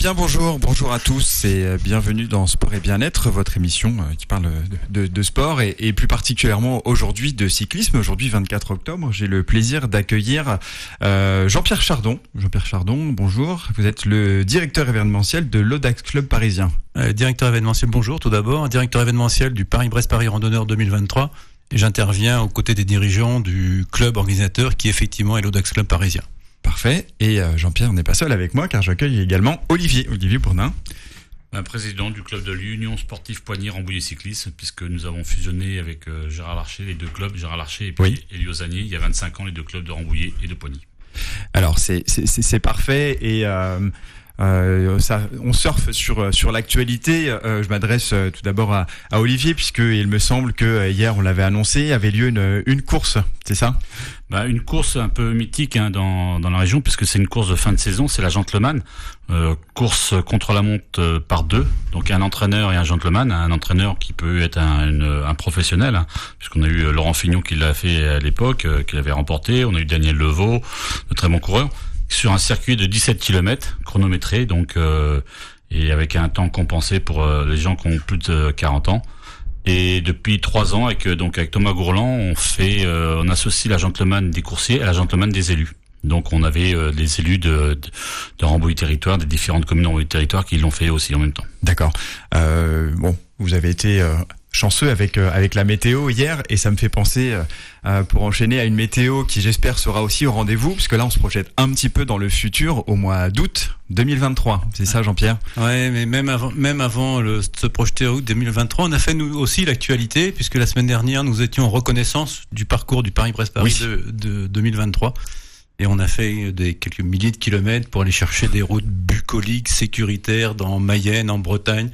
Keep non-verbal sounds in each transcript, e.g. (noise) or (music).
bien bonjour, bonjour à tous et euh, bienvenue dans Sport et Bien-être, votre émission euh, qui parle de, sport et, plus particulièrement aujourd'hui de cyclisme. Aujourd'hui 24 octobre, j'ai le plaisir d'accueillir euh, Jean-Pierre Chardon. Jean-Pierre Chardon, bonjour. Vous êtes le directeur événementiel de l'Audax Club parisien. Directeur événementiel, bonjour tout d'abord. Directeur événementiel du Paris-Brest-Paris Randonneur 2023 et j'interviens aux côtés des dirigeants du club organisateur qui effectivement est l'Audax Club parisien. Parfait. Et euh, Jean-Pierre n'est pas seul avec moi car j'accueille également Olivier. Olivier Bourdin. Président du club de l'Union sportive Poigny Rambouillet Cyclisme, puisque nous avons fusionné avec euh, Gérard Larcher, les deux clubs, Gérard Larcher et puis Elio il y a 25 ans, les deux clubs de Rambouillet et de Poigny. Alors c'est parfait et euh, euh, ça, on surfe sur sur l'actualité. Euh, je m'adresse euh, tout d'abord à, à, Olivier puisque il me semble que hier on l'avait annoncé, avait lieu une, une course, c'est ça? Bah, une course un peu mythique hein, dans, dans la région puisque c'est une course de fin de saison, c'est la gentleman, euh, course contre la montre par deux, donc un entraîneur et un gentleman, un entraîneur qui peut être un, un professionnel, hein, puisqu'on a eu Laurent Fignon qui l'a fait à l'époque, qui l'avait remporté, on a eu Daniel Levaux, de très bon coureur sur un circuit de 17 km chronométré, donc euh, et avec un temps compensé pour euh, les gens qui ont plus de 40 ans. Et depuis trois ans, avec donc avec Thomas Gourland, on fait, euh, on associe la gentleman des coursiers à la gentleman des élus. Donc on avait les élus de, de, de Rambouillet Territoire, des différentes communes de Rambouillet Territoire qui l'ont fait aussi en même temps. D'accord. bon, vous avez été chanceux avec euh, avec la météo hier et ça me fait penser euh, euh, pour enchaîner à une météo qui j'espère sera aussi au rendez-vous puisque là on se projette un petit peu dans le futur au mois d'août 2023 c'est ça Jean-Pierre? Ouais mais même avant même avant le, se projeter août 2023 on a fait nous aussi l'actualité puisque la semaine dernière nous étions en reconnaissance du parcours du Paris-Brest-Paris de, de 2023 et on a fait des quelques milliers de kilomètres pour aller chercher des routes bucoliques sécuritaires dans Mayenne en Bretagne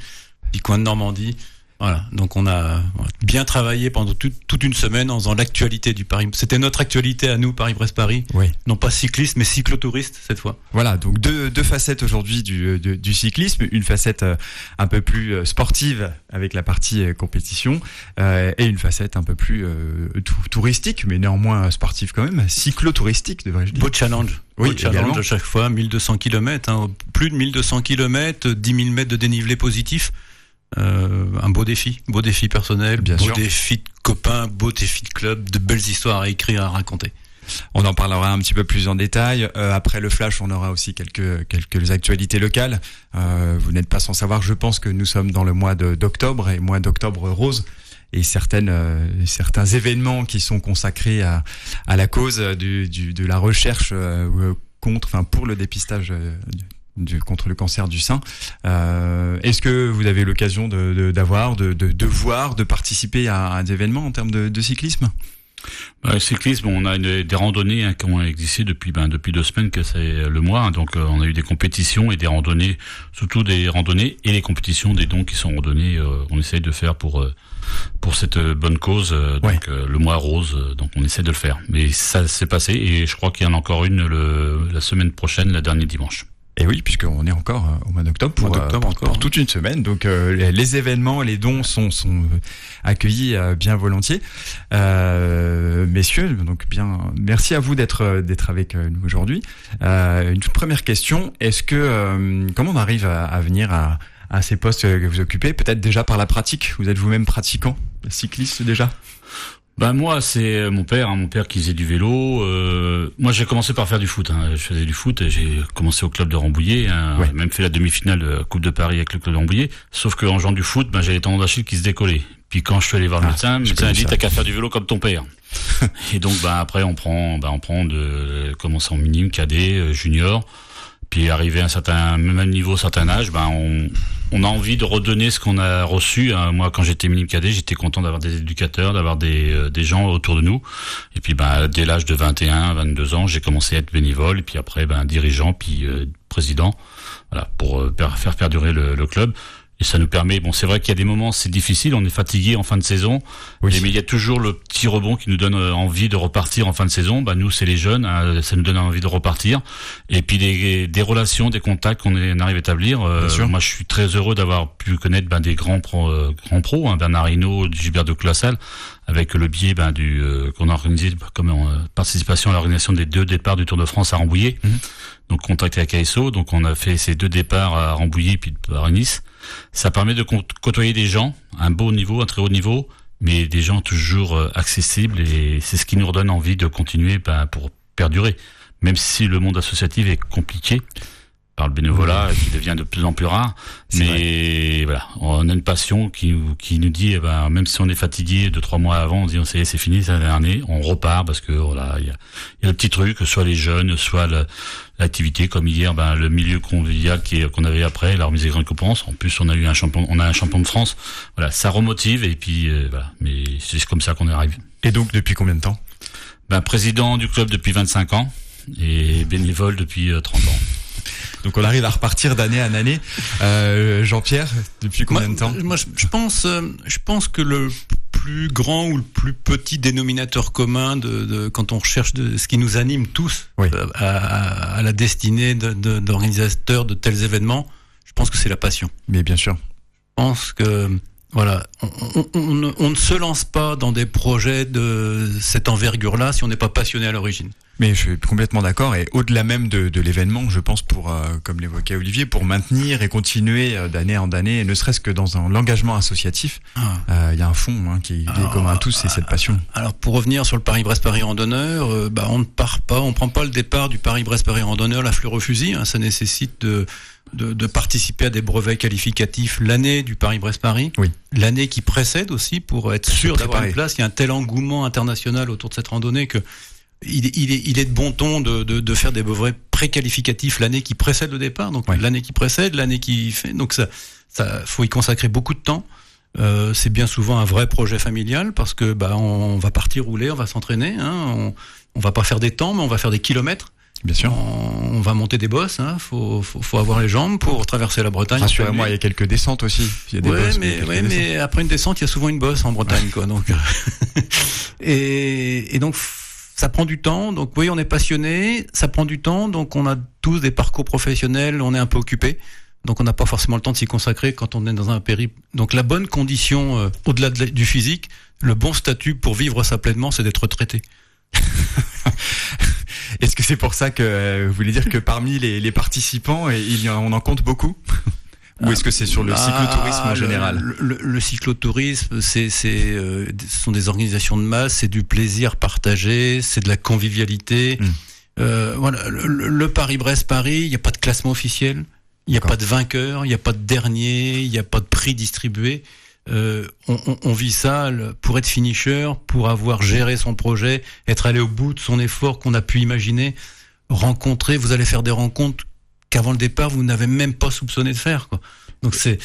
puis coin de Normandie voilà, donc on a bien travaillé pendant toute une semaine en faisant l'actualité du Paris. C'était notre actualité à nous, Paris-Brest-Paris. Oui. Non pas cycliste, mais cyclotouriste cette fois. Voilà, donc deux, deux facettes aujourd'hui du, du, cyclisme. Une facette euh, un peu plus euh, sportive avec la partie euh, compétition euh, et une facette un peu plus euh, touristique, mais néanmoins sportive quand même. Cyclotouristique, devrais-je dire. Beau challenge. Oui, Beau challenge à chaque fois, 1200 km, hein, plus de 1200 km, 10 000 mètres de dénivelé positif. Euh, un beau défi, beau défi personnel, Bien beau défi de copains, beau défi de club, de belles histoires à écrire, à raconter. On en parlera un petit peu plus en détail. Euh, après le flash, on aura aussi quelques quelques actualités locales. Euh, vous n'êtes pas sans savoir, je pense que nous sommes dans le mois d'octobre et mois d'octobre rose et certaines euh, certains événements qui sont consacrés à à la cause du, du de la recherche contre, enfin pour le dépistage du, contre le cancer du sein. Euh, Est-ce que vous avez l'occasion d'avoir, de, de, de, de, voir, de participer à, à des événements en termes de, de cyclisme? Bah, le cyclisme, on a une, des randonnées hein, qui ont existé depuis ben, depuis deux semaines que c'est le mois. Hein. donc euh, on a eu des compétitions et des randonnées, surtout des randonnées et les compétitions des dons qui sont randonnées. Euh, on essaye de faire pour euh, pour cette bonne cause. donc le mois rose. donc on essaie de le faire. Mais ça s'est passé et je crois qu'il y en a encore une le, la semaine prochaine, la dernier dimanche. Et oui, puisqu'on est encore euh, au mois d'octobre pour, euh, pour, pour, toute une semaine. Donc euh, les, événements, les dons sont, sont accueillis bien volontiers. Euh, messieurs, donc bien, merci à vous d'être d'être avec nous aujourd'hui. une toute première question est-ce que comment on arrive à, à venir à, à ces postes que vous occupez? Peut-être déjà par la pratique. Vous êtes vous-même pratiquant, cycliste déjà? Ben moi, c'est euh, mon père, hein, mon père qui faisait du vélo. Euh, moi, j'ai commencé par faire du foot. Hein. Je faisais du foot. J'ai commencé au club de Rambouillet. Hein, Même fait la demi-finale de la Coupe de Paris avec le club de Rambouillet. Sauf qu'en jouant du foot, ben, j'avais les tendons d'Achille qui se décollaient. Puis quand je suis allé voir le ah, médecin, le médecin a dit t'as qu'à faire du vélo comme ton père. (laughs) et donc, ben après, on prend, ben on prend de commencer en minime, cadet, euh, junior. Puis arrivé à un certain même niveau, certain âge, ben on, on a envie de redonner ce qu'on a reçu. Hein. Moi, quand j'étais minime cadet, j'étais content d'avoir des éducateurs, d'avoir des, euh, des gens autour de nous. Et puis, ben, dès l'âge de 21, 22 ans, j'ai commencé à être bénévole. Et puis après, ben, dirigeant, puis euh, président, voilà, pour euh, faire perdurer le club. Et ça nous permet, bon, c'est vrai qu'il y a des moments, c'est difficile, on est fatigué en fin de saison, oui. mais il y a toujours le petit rebond qui nous donne euh, envie de repartir en fin de saison. Bah, nous, c'est les jeunes, hein, ça nous donne envie de repartir. Et puis des, des relations, des contacts qu'on arrive à établir. Euh, moi, je suis très heureux d'avoir pu connaître ben, des grands, pro, euh, grands pros, hein, Bernard Hinault, Gilbert de Classal, avec le biais ben, du qu'on a organisé comme participation à l'organisation des deux départs du Tour de France à Rambouillet. Mhm. Donc contact avec ASO. Donc on a fait ces deux départs à Rambouillet puis à Nice. Ça permet de côtoyer des gens, un beau niveau, un très haut niveau, mais des gens toujours euh, accessibles et c'est ce qui nous redonne envie de continuer ben, pour perdurer. Même si le monde associatif est compliqué, par le bénévolat qui devient de plus en plus rare. Mais voilà, on a une passion qui, qui nous dit, eh ben, même si on est fatigué de trois mois avant, on dit, on sait, c'est fini cette année, on repart parce que voilà, il y a, y a le petit truc, soit les jeunes, soit l'activité, comme hier, ben, le milieu convivial qui qu'on avait après, la remise des grandes récompenses. En plus, on a eu un champion, on a un champion de France. Voilà, ça remotive et puis euh, voilà. Mais c'est comme ça qu'on arrive. Et donc, depuis combien de temps? Ben, président du club depuis 25 ans et bénévole depuis 30 euh, ans. Donc on arrive à repartir d'année en année. Euh, Jean-Pierre, depuis combien de temps? Moi, je, pense, euh, je pense que le plus grand ou le plus petit dénominateur commun de, quand on recherche de, ce qui nous anime tous euh, à, la destinée d'organisateurs de, de, tels événements, je pense que c'est la passion. Mais bien sûr. Je pense que voilà, on, on, ne se lance pas dans des projets de cette envergure-là si on n'est pas passionné à l'origine. Mais je suis complètement d'accord. Et au-delà même de, de l'événement, je pense pour, euh, comme l'évoquait Olivier, pour maintenir et continuer euh, d'année en année, ne serait-ce que dans l'engagement associatif, ah. euh, il y a un fond hein, qui, est commun à tous, c'est cette passion. Alors pour revenir sur le Paris-Brest-Paris randonneur, bah, on ne part pas, on prend pas le départ du Paris-Brest-Paris randonneur la fleur au fusil. Hein, ça nécessite de, de, de, participer à des brevets qualificatifs l'année du Paris-Brest-Paris, oui. l'année qui précède aussi pour être sûr d'avoir une place. Il y a un tel engouement international autour de cette randonnée que il, il, est, il est de bon ton de, de, de faire des brevets préqualificatifs l'année qui précède le départ, donc l'année qui précède, l'année qui fait. Donc ça, ça faut y consacrer beaucoup de temps. Euh, c'est bien souvent un vrai projet familial parce que bah on, va partir rouler, on va s'entraîner, hein, on, on va pas faire des temps, mais on va faire des kilomètres. Bien sûr. On, va monter des bosses, hein. faut, faut, faut, avoir les jambes pour traverser la Bretagne. Rassurez-moi, il y a quelques descentes aussi. Il y a des ouais, mais, ouais, mais après une descente, il y a souvent une bosse en Bretagne, quoi. Donc, (laughs) et, et donc ça prend du temps. Donc oui, on est passionné, ça prend du temps. Donc on a tous des parcours professionnels, on est un peu occupé. Donc on n'a pas forcément le temps de s'y consacrer quand on est dans un périple. Donc la bonne condition, euh, au-delà du physique, le bon statut pour vivre ça pleinement, c'est d'être traité. (laughs) Est-ce que c'est pour ça que euh, vous voulez dire que parmi les, les participants, il y en, on en compte beaucoup (laughs) ou est-ce que c'est sur le ah, cyclotourisme en général le, le, cyclotourisme, c'est, c'est, euh, ce sont des organisations de masse, c'est du plaisir partagé, c'est de la convivialité. Hmm. Euh, voilà, le, Paris-Brest-Paris, il n'y a pas de classement officiel, il n'y a pas de vainqueur, il n'y a pas de dernier, il n'y a pas de prix distribué. Euh, on, on, on, vit ça pour être finisher, pour avoir géré son projet, être allé au bout de son effort qu'on a pu imaginer, rencontrer. Vous allez faire des rencontres qu'avant le départ vous n'avez même pas soupçonné de faire. Quoi. Donc c'est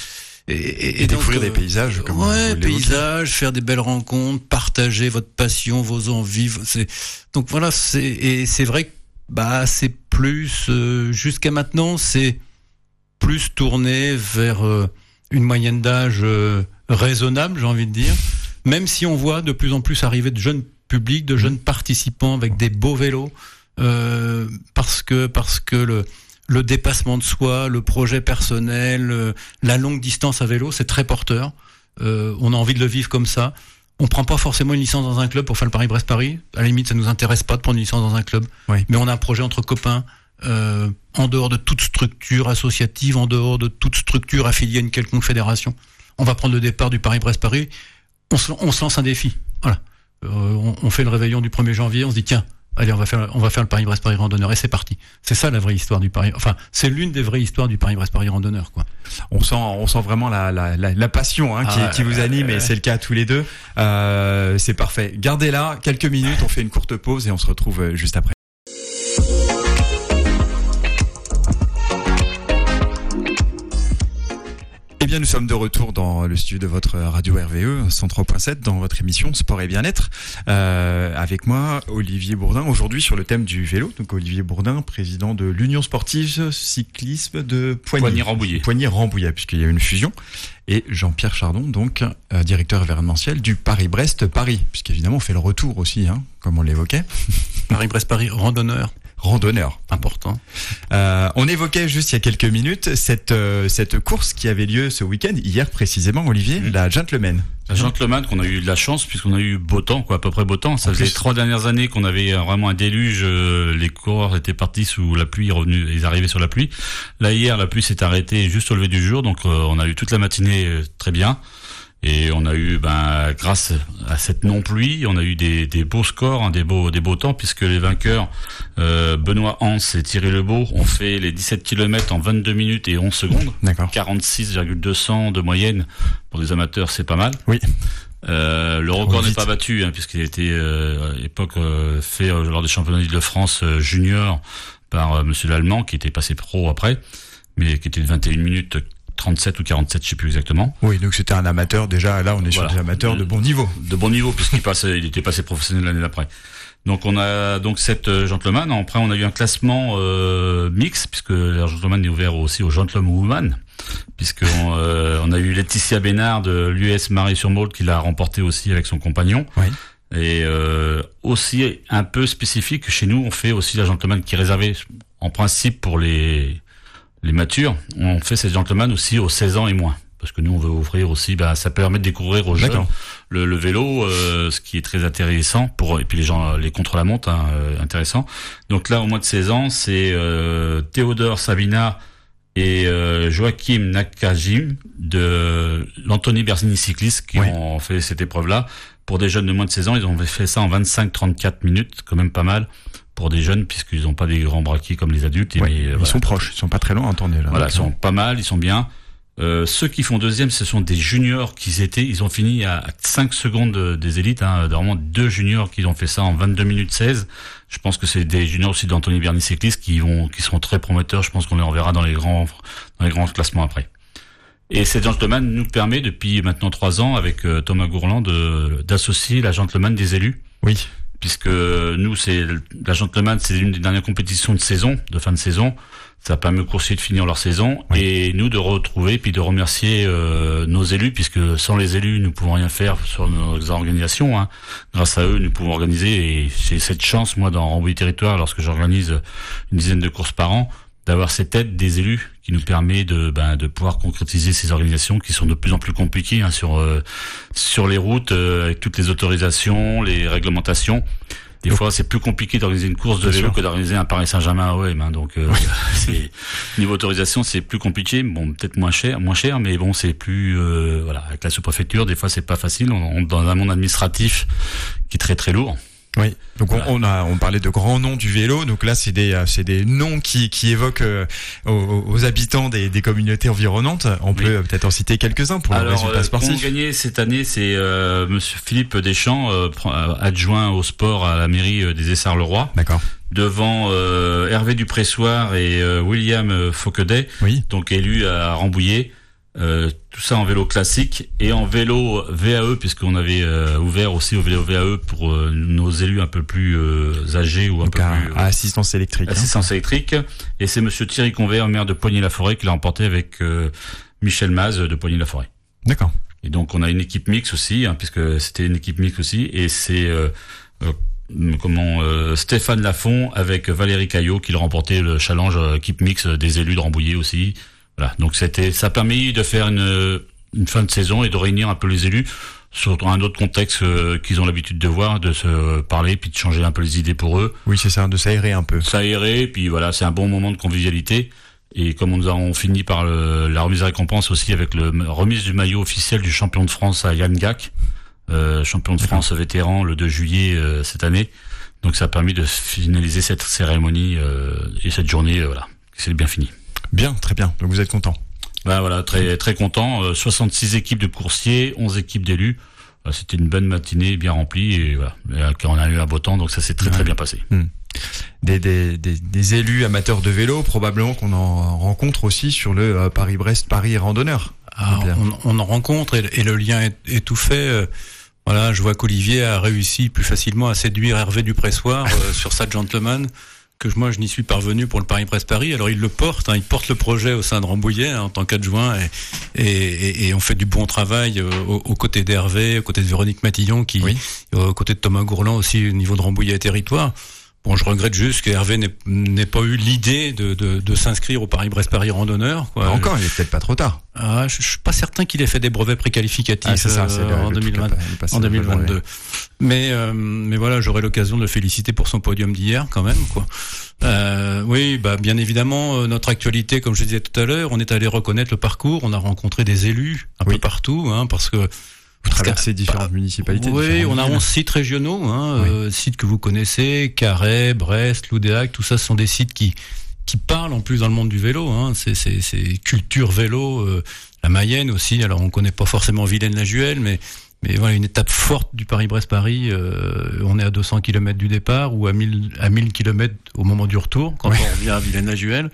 et, découvrir des euh, paysages comme ouais paysages faire des belles rencontres partager votre passion vos envies c'est donc voilà c'est et c'est vrai que bah c'est plus euh, jusqu'à maintenant c'est plus tourné vers euh, une moyenne d'âge raisonnable j'ai envie de dire même si on voit de plus en plus arriver de jeunes publics de jeunes participants avec des beaux vélos parce que parce que le le dépassement de soi, le projet personnel, euh, la longue distance à vélo, c'est très porteur. Euh, on a envie de le vivre comme ça. On prend pas forcément une licence dans un club pour faire le Paris-Brest-Paris. À la limite, ça nous intéresse pas de prendre une licence dans un club. Mais on a un projet entre copains, euh, en dehors de toute structure associative, en dehors de toute structure affiliée à une quelconque fédération. On va prendre le départ du Paris-Brest-Paris. On se, on se lance un défi. Voilà. on, on fait le réveillon du 1er janvier. On se dit tiens, Allez, on va faire, on va faire le Paris-Brest-Paris randonneur et c'est parti. C'est ça la vraie histoire du Paris. Enfin, c'est l'une des vraies histoires du Paris-Brest-Paris randonneur, quoi. On sent, on sent vraiment la, la, la, passion hein, qui, ah, qui, vous anime et c'est le cas à tous les deux. Euh, c'est parfait. Gardez là quelques minutes. On fait une courte pause et on se retrouve euh, juste après. Eh bien, nous sommes de retour dans le studio de votre radio RVE 103.7 dans votre émission Sport et Bien-être. Euh, avec moi, Olivier Bourdin, aujourd'hui sur le thème du vélo. Donc, Olivier Bourdin, président de l'Union sportive cyclisme de Poigny-Rambouillet. Poigny-Rambouillet, puisqu'il y a eu une fusion. Et Jean-Pierre Chardon, donc euh, directeur événementiel du Paris-Brest-Paris, puisqu'évidemment on fait le retour aussi, hein, comme on l'évoquait. Paris-Brest-Paris randonneur randonneurs. Important. Euh, on évoquait juste il y a quelques minutes cette euh, cette course qui avait lieu ce week-end, hier précisément, Olivier, Mhm. la Gentleman. La Gentleman, qu'on a eu de la chance puisqu'on a eu beau temps, quoi, à peu près beau temps. Ça faisait plus. trois dernières années qu'on avait euh, vraiment un déluge. euh, les coureurs étaient partis sous la pluie, revenus, ils arrivaient sur la pluie. Là hier, la pluie s'est arrêtée juste au lever du jour, donc euh, on a eu toute la matinée euh, très bien. Et on a eu, ben, grâce à cette non-pluie, on a eu des, des beaux scores, hein, des beaux, des beaux temps, puisque les vainqueurs, euh, Benoît Hans et Thierry Lebeau, ont fait les 17 km en 22 minutes et 11 secondes. D'accord. 46,200 de moyenne pour des amateurs, c'est pas mal. Oui. Euh, le record n'est pas battu, hein, puisqu'il a été euh, à l'époque euh, fait euh, lors des championnats d'Île-de-France euh, junior par Monsieur l'Allemand, qui était passé pro après, mais qui était de 21 minutes 37 ou 47, je sais plus exactement. Oui, donc c'était un amateur déjà. Là, on est sur des amateurs de bon niveau. De bon niveau, puisqu'il (laughs) passait, il était passé professionnel l'année d'après. Donc on a donc cette euh, gentleman. Après on a eu un classement euh, mix puisque la gentleman est ouvert aussi aux gentlewoman puisque on, euh, on a eu Laetitia Bénard de l'US Marie-sur-Maule qui l'a remporté aussi avec son compagnon. Oui. Et euh, aussi un peu spécifique chez nous, on fait aussi la gentleman qui est réservée en principe pour les les matures. On fait cette gentleman aussi aux 16 ans et moins. Parce que nous, on veut offrir aussi, bah, ça permet de découvrir aux jeunes le, le vélo, euh, ce qui est très intéressant pour et puis les gens les contre la montre hein, euh, intéressant. Donc là au mois de 16 ans, c'est euh, Théodore Sabina et euh, Joachim Nakajim de l'Anthony Bersini cycliste qui Oui. ont fait cette épreuve là pour des jeunes de moins de 16 ans, ils ont fait ça en 25 34 minutes, quand même pas mal pour des jeunes puisqu'ils n'ont pas des grands braquets comme les adultes Ouais, mais, euh, ils voilà. sont proches, ils sont pas très loin, attendez là. Voilà, ils sont pas mal, ils sont bien. Euh, ceux qui font deuxième, ce sont des juniors qui étaient, ils ont fini à 5 secondes de- des élites, hein, vraiment deux juniors qui ont fait ça en 22 minutes 16. Je pense que c'est des juniors aussi d'Anthony Berni Cycliste qui vont, qui seront très prometteurs. Je pense qu'on les reverra dans les grands, dans les grands classements après. Et cette gentleman nous permet depuis maintenant trois ans avec euh, Thomas Gourland d'associer la gentleman des élus Oui. Puisque nous, c'est la Gentleman, c'est une des dernières compétitions de saison, de fin de saison. Ça permet aux coursiers de finir leur saison Oui. et nous de retrouver puis de remercier euh, nos élus, puisque sans les élus, nous pouvons rien faire sur nos organisations. hein. Grâce à eux, nous pouvons organiser. Et j'ai cette chance, moi, dans Rambouillet Territoire, lorsque j'organise une dizaine de courses par an, d'avoir cette aide des élus qui nous permet de ben, de pouvoir concrétiser ces organisations qui sont de plus en plus compliquées hein, sur euh, sur les routes euh, avec toutes les autorisations, les réglementations. Des Donc- fois, c'est plus compliqué d'organiser une course de vélo sûr. que d'organiser un Paris Saint-Germain à OM. hein, donc, euh, (laughs) c'est niveau autorisation, c'est plus compliqué. Bon, peut-être moins cher, moins cher, mais bon, c'est plus euh, voilà. Avec la sous-préfecture, des fois, c'est pas facile. On, on est dans un monde administratif qui est très très lourd. Oui. Donc on- Voilà. on, a on parlait de grands noms du vélo. Donc là c'est des euh, c'est des noms qui qui évoquent euh, aux, aux habitants des, des communautés environnantes. On peut Oui. euh, peut-être en citer quelques uns pour le Alors, résultat euh, sportif. gagné cette année, c'est euh, Monsieur Philippe Deschamps, euh, adjoint au sport à la mairie des Essarts-le-Roi, D'accord. devant euh, Hervé Dupressoir et euh, William Fauquedet, Oui. donc élu à Rambouillet. Euh, tout ça en vélo classique et en vélo VAE puisqu'on avait euh, ouvert aussi au vélo VAE pour euh, nos élus un peu plus euh, âgés ou un Donc peu à, plus euh, à assistance électrique. hein. assistance électrique. Et c'est Monsieur Thierry Convert, maire de Poigny-la-Forêt, qui l'a remporté avec euh, Michel Maz de Poigny-la-Forêt. D'accord. Et donc on a une équipe mixte aussi, hein, puisque c'était une équipe mixte aussi, et c'est euh, euh, comment euh, Stéphane Lafont avec Valérie Caillot qui l'a remporté le challenge équipe mixte des élus de Rambouillet aussi. Voilà, donc c'était ça a permis de faire une, une fin de saison et de réunir un peu les élus sur un autre contexte euh, qu'ils ont l'habitude de voir, de se parler, puis de changer un peu les idées pour eux Oui c'est ça de s'aérer un peu. aéré, puis voilà, c'est un bon moment de convivialité. Et comme nous avons fini par le- la remise de récompense aussi avec le remise du maillot officiel du champion de France à Yann Gac, euh, champion de France vétéran le 2 juillet euh, cette année. Donc ça a permis de finaliser cette cérémonie euh, et cette journée, euh, voilà, c'est bien fini. Bien, très bien. Donc vous êtes content. Ben voilà, très très content. Euh, 66 équipes de coursiers, 11 équipes d'élus. Euh, C'était une bonne matinée, bien remplie et voilà. Euh, on a eu un beau temps, donc ça s'est très très bien passé. Des, des, des, des élus amateurs de vélo, probablement qu'on en rencontre aussi sur le euh, Paris-Brest, Paris randonneur. Ah, Bien. on, on en rencontre et, et le lien est, est tout fait. euh, Voilà, je vois qu'Olivier a réussi plus facilement à séduire Hervé Dupressoir euh, (laughs) sur sa gentleman que je- moi je n'y suis parvenu pour le Paris Brest Paris. Alors il le porte, hein, il porte le projet au sein de Rambouillet hein, en tant qu'adjoint et, et, et- et on fait du bon travail euh, aux, aux côtés d'Hervé, aux côtés de Véronique Matillon, qui, Oui. euh, aux côtés de Thomas Gourland aussi au niveau de Rambouillet et territoire. Bon, je regrette juste que Hervé n'ait pas eu l'idée de, de, de s'inscrire au Paris-Brest-Paris randonneur. Quoi. encore, il est peut-être pas trop tard. Ah, je, je suis pas certain qu'il ait fait des brevets préqualificatifs ah, ça, euh, en, 2020, en 2022. Mais euh, mais voilà, j'aurai l'occasion de le féliciter pour son podium d'hier quand même. quoi. Euh, oui, bah bien évidemment, euh, notre actualité, comme je disais tout à l'heure, on est allé reconnaître le parcours, on a rencontré des élus un peu partout, hein, parce que vous traversez différentes bah, municipalités. Oui, on a 11 sites régionaux, hein, euh, sites que vous connaissez, Carhaix, Brest, Loudéac, tout ça, ce sont des sites qui qui parlent en plus dans le monde du vélo. Hein, c'est c'est culture vélo. Euh, la Mayenne aussi. Alors on connaît pas forcément Vilaine-la-Juelle, mais mais voilà une étape forte du Paris-Brest-Paris. Euh, on est à 200 km du départ ou à 1000 à 1000 km au moment du retour quand on revient à Vilaine-la-Juelle.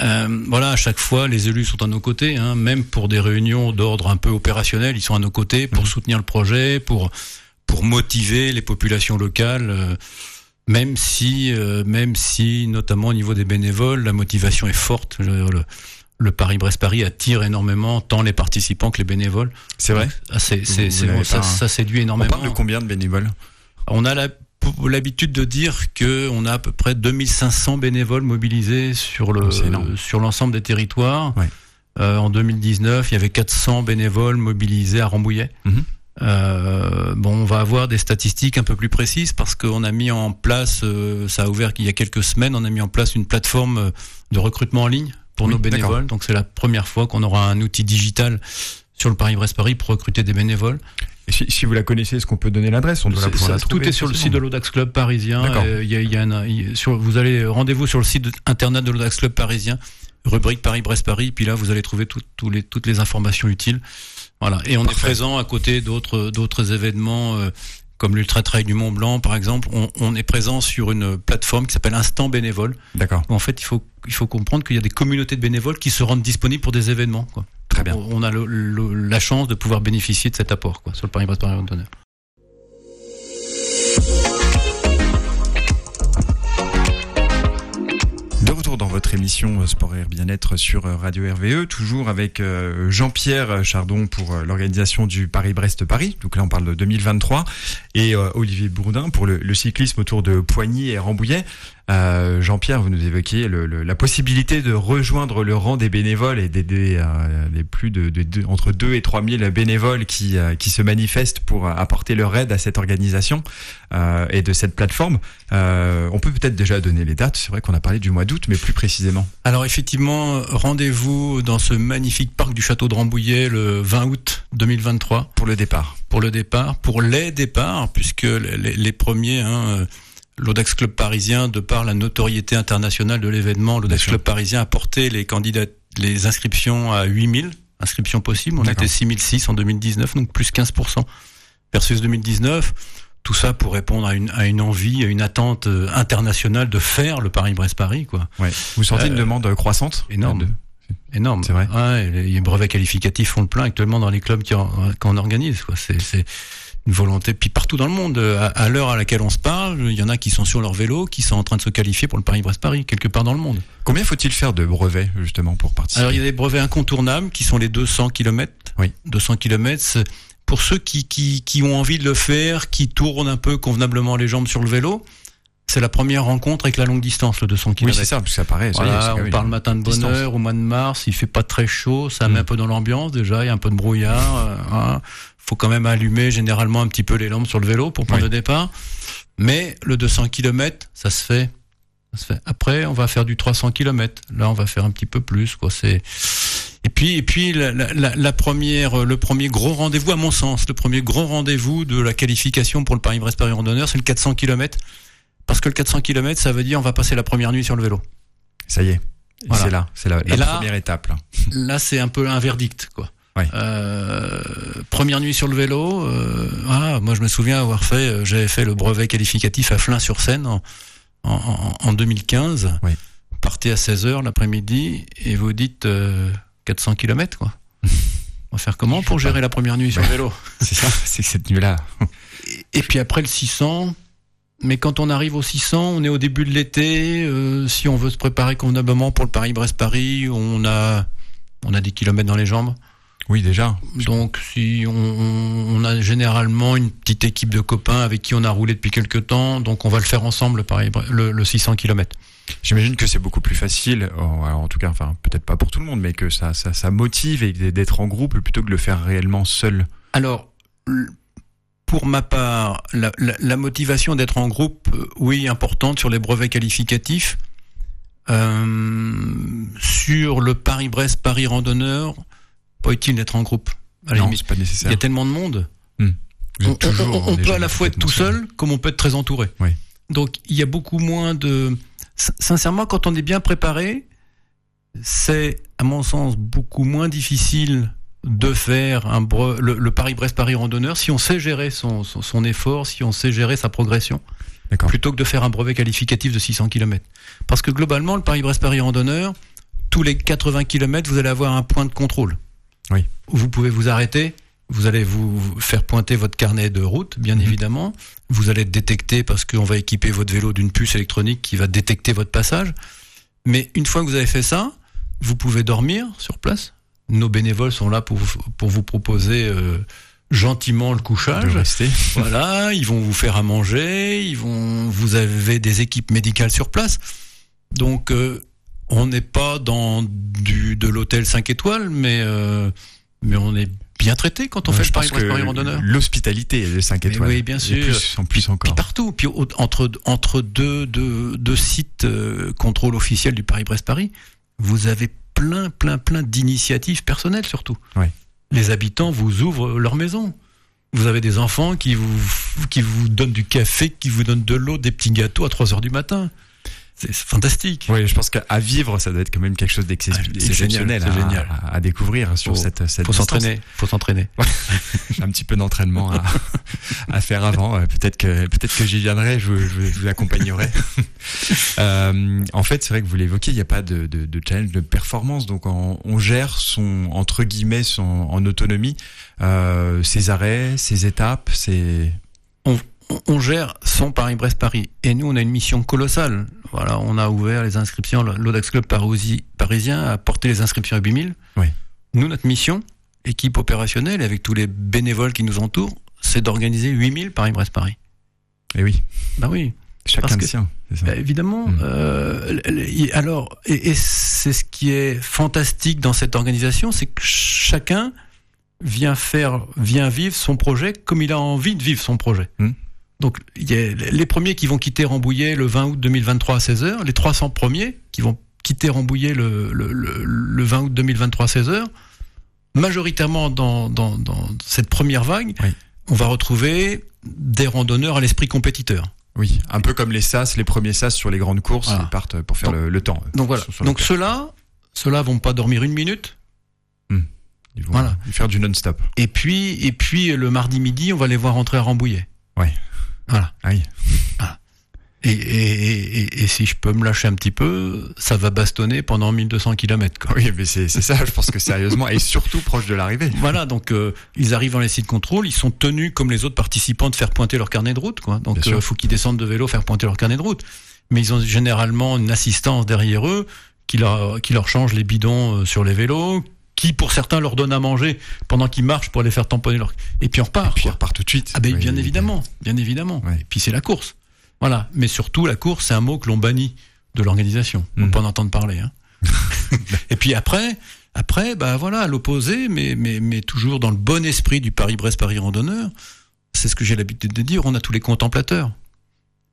Euh, voilà, à chaque fois, les élus sont à nos côtés, hein, même pour des réunions d'ordre un peu opérationnel, ils sont à nos côtés pour mhm. soutenir le projet, pour pour motiver les populations locales. Euh, même si, euh, même si, notamment au niveau des bénévoles, la motivation est forte. Le, le Paris-Brest-Paris attire énormément tant les participants que les bénévoles. C'est vrai. Ah, c'est, c'est, ça, ça, séduit énormément. On parle de combien de bénévoles? On a la l'habitude de dire que on a à peu près 2500 bénévoles mobilisés sur le sur l'ensemble des territoires. Euh, en 2019, il y avait 400 bénévoles mobilisés à Rambouillet. Mhm. Euh, bon, on va avoir des statistiques un peu plus précises parce qu'on a mis en place, euh, ça a ouvert il y a quelques semaines, on a mis en place une plateforme de recrutement en ligne pour nos bénévoles. Donc c'est la première fois qu'on aura un outil digital sur le Paris-Brest-Paris pour recruter des bénévoles. Et si, vous la connaissez, est-ce qu'on peut donner l'adresse? On doit la pouvoir Tout est sur le site de l'Audax Club parisien. Euh, y a, y a sur, vous allez rendez-vous sur le site internet de l'Audax Club parisien, rubrique Paris-Brest-Paris, puis là vous allez trouver tout, les, toutes les informations utiles. Voilà. Et on est présent à côté d'autres d'autres événements. Euh, comme l'Ultra Trail du Mont Blanc, par exemple, on, on est présent sur une plateforme qui s'appelle Instant Bénévole. D'accord. En fait, il faut, il faut comprendre qu'il y a des communautés de bénévoles qui se rendent disponibles pour des événements. Quoi. Très bien. On a la chance de pouvoir bénéficier de cet apport quoi, sur le Paris-Brest Paris d'honneur. Votre émission euh, Sport et Bien-être sur euh, Radio RVE, toujours avec euh, Jean-Pierre Chardon pour l'organisation du Paris-Brest-Paris. Donc là, on parle de 2023. Et Olivier Bourdin pour le, cyclisme autour de Poigny et Rambouillet. Jean-Pierre, vous nous évoquiez la possibilité de rejoindre le rang des bénévoles et d'aider les plus de, de, entre 2 et 3 000 bénévoles qui, qui se manifestent pour apporter leur aide à cette organisation et de cette plateforme. on peut peut-être déjà donner les dates. C'est vrai qu'on a parlé du mois d'août, mais plus précisément. Alors effectivement, rendez-vous dans ce magnifique parc du château de Rambouillet le 20 août 2023 pour le départ. Pour le départ, pour les départs, puisque les, les premiers. Hein, l'Audax Club parisien, de par la notoriété internationale de l'événement, l'Audax Club parisien a porté les candidats, les inscriptions à 8000 inscriptions possibles. On était 6006 en 2019, donc plus 15% versus 2019. Tout ça pour répondre à une, à une envie, à une attente euh, internationale de faire le Paris-Brest-Paris, quoi. Ouais. Vous sentez une euh, demande croissante Énorme. Énorme. C'est vrai. Ouais, les brevets qualificatifs font le plein actuellement dans les clubs qu'on organise, quoi. C'est, une volonté. Puis partout dans le monde, euh, à, l'heure à laquelle on se parle, il y en a qui sont sur leur vélo, qui sont en train de se qualifier pour le Paris-Brest-Paris, quelque part dans le monde. Combien faut-il faire de brevets, justement, pour participer? Alors, il y a des brevets incontournables, qui sont les 200 km. Oui. 200 km, pour ceux qui, qui, qui ont envie de le faire, qui tournent un peu convenablement les jambes sur le vélo, c'est la première rencontre avec la longue distance, le 200 km. Oui, c'est ça, parce que ça paraît. Ça on parle matin de bonne heure, au mois de mars, il fait pas très chaud, ça met mm. un peu dans l'ambiance déjà, il y a un peu de brouillard. Euh, hein faut quand même allumer généralement un petit peu les lampes sur le vélo pour prendre le départ. Mais le 200 km, ça se fait. Ça se fait. Après, on va faire du 300 km. Là, on va faire un petit peu plus, quoi. C'est et puis et puis la, la, la première, le premier gros rendez-vous, à mon sens, le premier gros rendez-vous de la qualification pour le Paris-Brest-Paris randonneur, c'est le 400 km. Parce que le 400 km, ça veut dire on va passer la première nuit sur le vélo. Ça y est. C'est là, c'est la, la première étape. Là, là c'est un peu un verdict, quoi. Euh, première nuit sur le vélo. Euh, ah, moi, je me souviens avoir fait, euh, j'avais fait le brevet qualificatif à Flins-sur-Seine en, en, 2015. Oui. Partez à 16h l'après-midi et vous dites 400 km, quoi. On va faire comment pour gérer la première nuit sur le vélo? (laughs) C'est ça, c'est cette nuit-là. et, puis après le 600, mais quand on arrive au 600, on est au début de l'été. si on veut se préparer convenablement pour le Paris-Brest-Paris, on a on a des kilomètres dans les jambes. Oui, déjà. Donc, si on, on, a généralement une petite équipe de copains avec qui on a roulé depuis quelques temps, donc on va le faire ensemble, pareil, le, le 600 km. J'imagine que c'est beaucoup plus facile, en, tout cas, enfin peut-être pas pour tout le monde, mais que ça, ça, ça motive d'être en groupe plutôt que de le faire réellement seul. Alors, pour ma part, la, la, la motivation d'être en groupe, euh, oui, importante sur les brevets qualificatifs. Euh, sur le Paris-Brest, Paris-Randonneur, pas utile d'être en groupe. non, c'est pas nécessaire. Il y a tellement de monde. Hmm. On, on, peut à la fois être tout seul, comme on peut être très entouré. Oui. Donc il y a beaucoup moins de. Sincèrement, quand on est bien préparé, c'est à mon sens beaucoup moins difficile de faire un le, Paris-Brest-Paris randonneur si on sait gérer son, son, effort, si on sait gérer sa progression, plutôt que de faire un brevet qualificatif de 600 km. Parce que globalement, le Paris-Brest-Paris randonneur, tous les 80 km, vous allez avoir un point de contrôle. Oui. Vous pouvez vous arrêter, vous allez vous faire pointer votre carnet de route, bien mhm. évidemment. Vous allez être détecté parce qu'on va équiper votre vélo d'une puce électronique qui va détecter votre passage. Mais une fois que vous avez fait ça, vous pouvez dormir sur place. Nos bénévoles sont là pour vous, pour vous proposer euh, gentiment le couchage. (laughs) voilà, ils vont vous faire à manger, ils vont, vous avez des équipes médicales sur place. Donc, euh, on n'est pas dans du de l'hôtel 5 étoiles, mais euh, mais on est bien traité quand on fait le Paris Paris randonneur. L'hospitalité est de 5 étoiles. oui, bien sûr. Plus, en plus encore. Puis partout. Puis entre entre deux deux, deux sites euh, contrôle officiel du Paris Brest Paris, vous avez plein plein plein d'initiatives personnelles surtout. Oui. Les habitants vous ouvrent leur maison. Vous avez des enfants qui vous qui vous donnent du café, qui vous donnent de l'eau, des petits gâteaux à 3 heures du matin c'est fantastique. Oui, je pense qu'à vivre, ça doit être quand même quelque chose d'exceptionnel à, génial. À, découvrir sur cette, cette faut s'entraîner. Faut s'entraîner. (laughs) Un petit peu d'entraînement à, (laughs) à, faire avant. Peut-être que peut-être que j'y viendrai. Je, je, je vous accompagnerai. (laughs) euh, en fait, c'est vrai que vous l'évoquez. Il n'y a pas de, de, de, challenge de performance, donc on, on, gère son entre guillemets son en autonomie euh, ses arrêts, ses étapes, ses on, on gère son Paris-Brest-Paris. Et nous, on a une mission colossale. Voilà, on a ouvert les inscriptions. L'Audax Club parisien a porté les inscriptions à 8000. Oui. Nous, notre mission, équipe opérationnelle, avec tous les bénévoles qui nous entourent, c'est d'organiser 8000 Paris-Brest-Paris. Et eh oui. Bah oui. Chacun le sien. Bah, évidemment. Hmm. Euh, alors, et, c'est ce qui est fantastique dans cette organisation, c'est que chacun vient faire, vient vivre son projet comme il a envie de vivre son projet. Hmm. Donc, il y a les premiers qui vont quitter Rambouillet le 20 août 2023 à 16h, les 300 premiers qui vont quitter Rambouillet le, le, le, 20 août 2023 à 16h, majoritairement dans, dans, dans cette première vague, on va retrouver des randonneurs à l'esprit compétiteur. Oui, un peu comme les SAS, les premiers SAS sur les grandes courses, ils partent pour faire le, temps. Donc voilà. Donc ceux-là, ceux-là vont pas dormir une minute. Hmm. Ils vont voilà. faire du non-stop. Et puis, et puis le mardi midi, on va les voir rentrer à Rambouillet. Ouais. Voilà. Aïe. Et, et, et, et, si je peux me lâcher un petit peu, ça va bastonner pendant 1200 km. Quoi. Oui, mais c'est ça, je pense que sérieusement, et surtout proche de l'arrivée. Voilà, donc euh, ils arrivent dans les sites de contrôle, ils sont tenus, comme les autres participants, de faire pointer leur carnet de route. Quoi. Donc il euh, faut qu'ils descendent de vélo, faire pointer leur carnet de route. Mais ils ont généralement une assistance derrière eux qui leur, qui leur change les bidons euh, sur les vélos, qui pour certains leur donne à manger pendant qu'ils marchent pour aller faire tamponner leur et puis on repart. Et puis on repart tout de suite. Ah ben bien évidemment, bien évidemment. Et puis c'est la course. Voilà, mais surtout la course, c'est un mot que l'on bannit de l'organisation. On mm. peut en entendre parler. Hein. (laughs) et puis après, après, bah voilà, l'opposé, mais, mais, mais toujours dans le bon esprit du Paris-Brest-Paris randonneur. C'est ce que j'ai l'habitude de dire. On a tous les contemplateurs.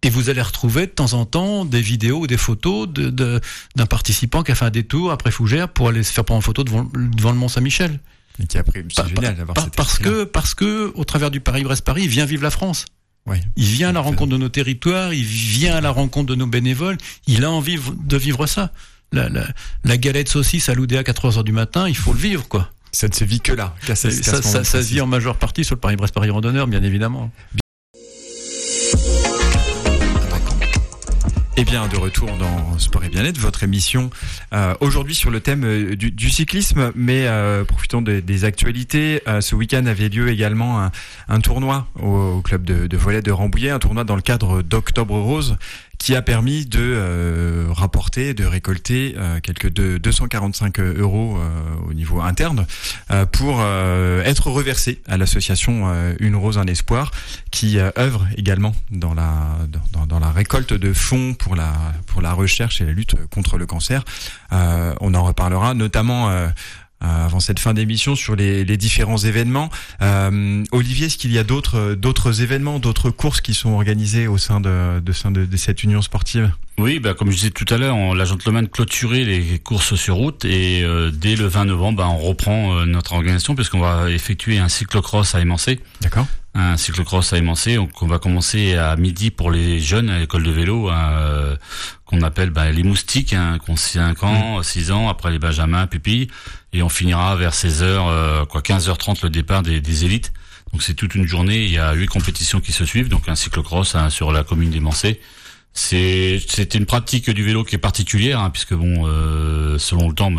Et vous allez retrouver de temps en temps des vidéos ou des photos d'un de, d'un participant qui a fait un détour après Fougères pour aller se faire prendre en photo devant, devant le Mont Saint-Michel. Et qui a pris, c'est génial d'avoir cette parce que, parce que, au travers du Paris-Brest-Paris, il vient vivre la France. Ouais. Il vient à la rencontre de nos territoires, il vient à la rencontre de nos bénévoles, il a envie de vivre ça. La, la, la galette saucisse à l'Oudéa à 4 heures du matin, il faut le vivre, quoi. Ça ne se vit que là. ça, ça, ça, ça se vit en majeure partie sur le Paris-Brest-Paris randonneur, bien évidemment. Eh bien, de retour dans Sport et Bien-être, votre émission euh, aujourd'hui sur le thème euh, du, cyclisme, mais euh, profitons de, des actualités. Euh, ce week-end avait lieu également un, un tournoi au, club de, de, volet de Rambouillet, un tournoi dans le cadre d'Octobre Rose qui a permis de rapporter, de récolter quelques de 245 euros au niveau interne pour être reversé à l'association Une Rose un Espoir, qui œuvre également dans la dans, dans, la récolte de fonds pour la pour la recherche et la lutte contre le cancer. on en reparlera notamment euh, avant cette fin d'émission sur les, les, différents événements. Euh, Olivier, est-ce qu'il y a d'autres d'autres événements, d'autres courses qui sont organisées au sein de, de, sein de, de cette union sportive? Oui, bah, comme je disais tout à l'heure, la gentleman clôturait les courses sur route et euh, dès le 20 novembre, bah, on reprend euh, notre organisation puisqu'on va effectuer un cyclocross à Émancé. D'accord un cyclocross à Émancé. Donc on va commencer à midi pour les jeunes à l'école de vélo hein, qu'on appelle bah, les moustiques, hein, qui ont 5 ans, 6 mmh. ans, après les benjamins, pupilles et on finira vers 16h, euh, quoi 15h30 le départ des, des élites. Donc c'est toute une journée, il y a huit compétitions qui se suivent, donc un cyclocross hein, sur la commune des Mancé. C'est c'est une pratique du vélo qui est particulière, hein, puisque bon, euh, selon le temps,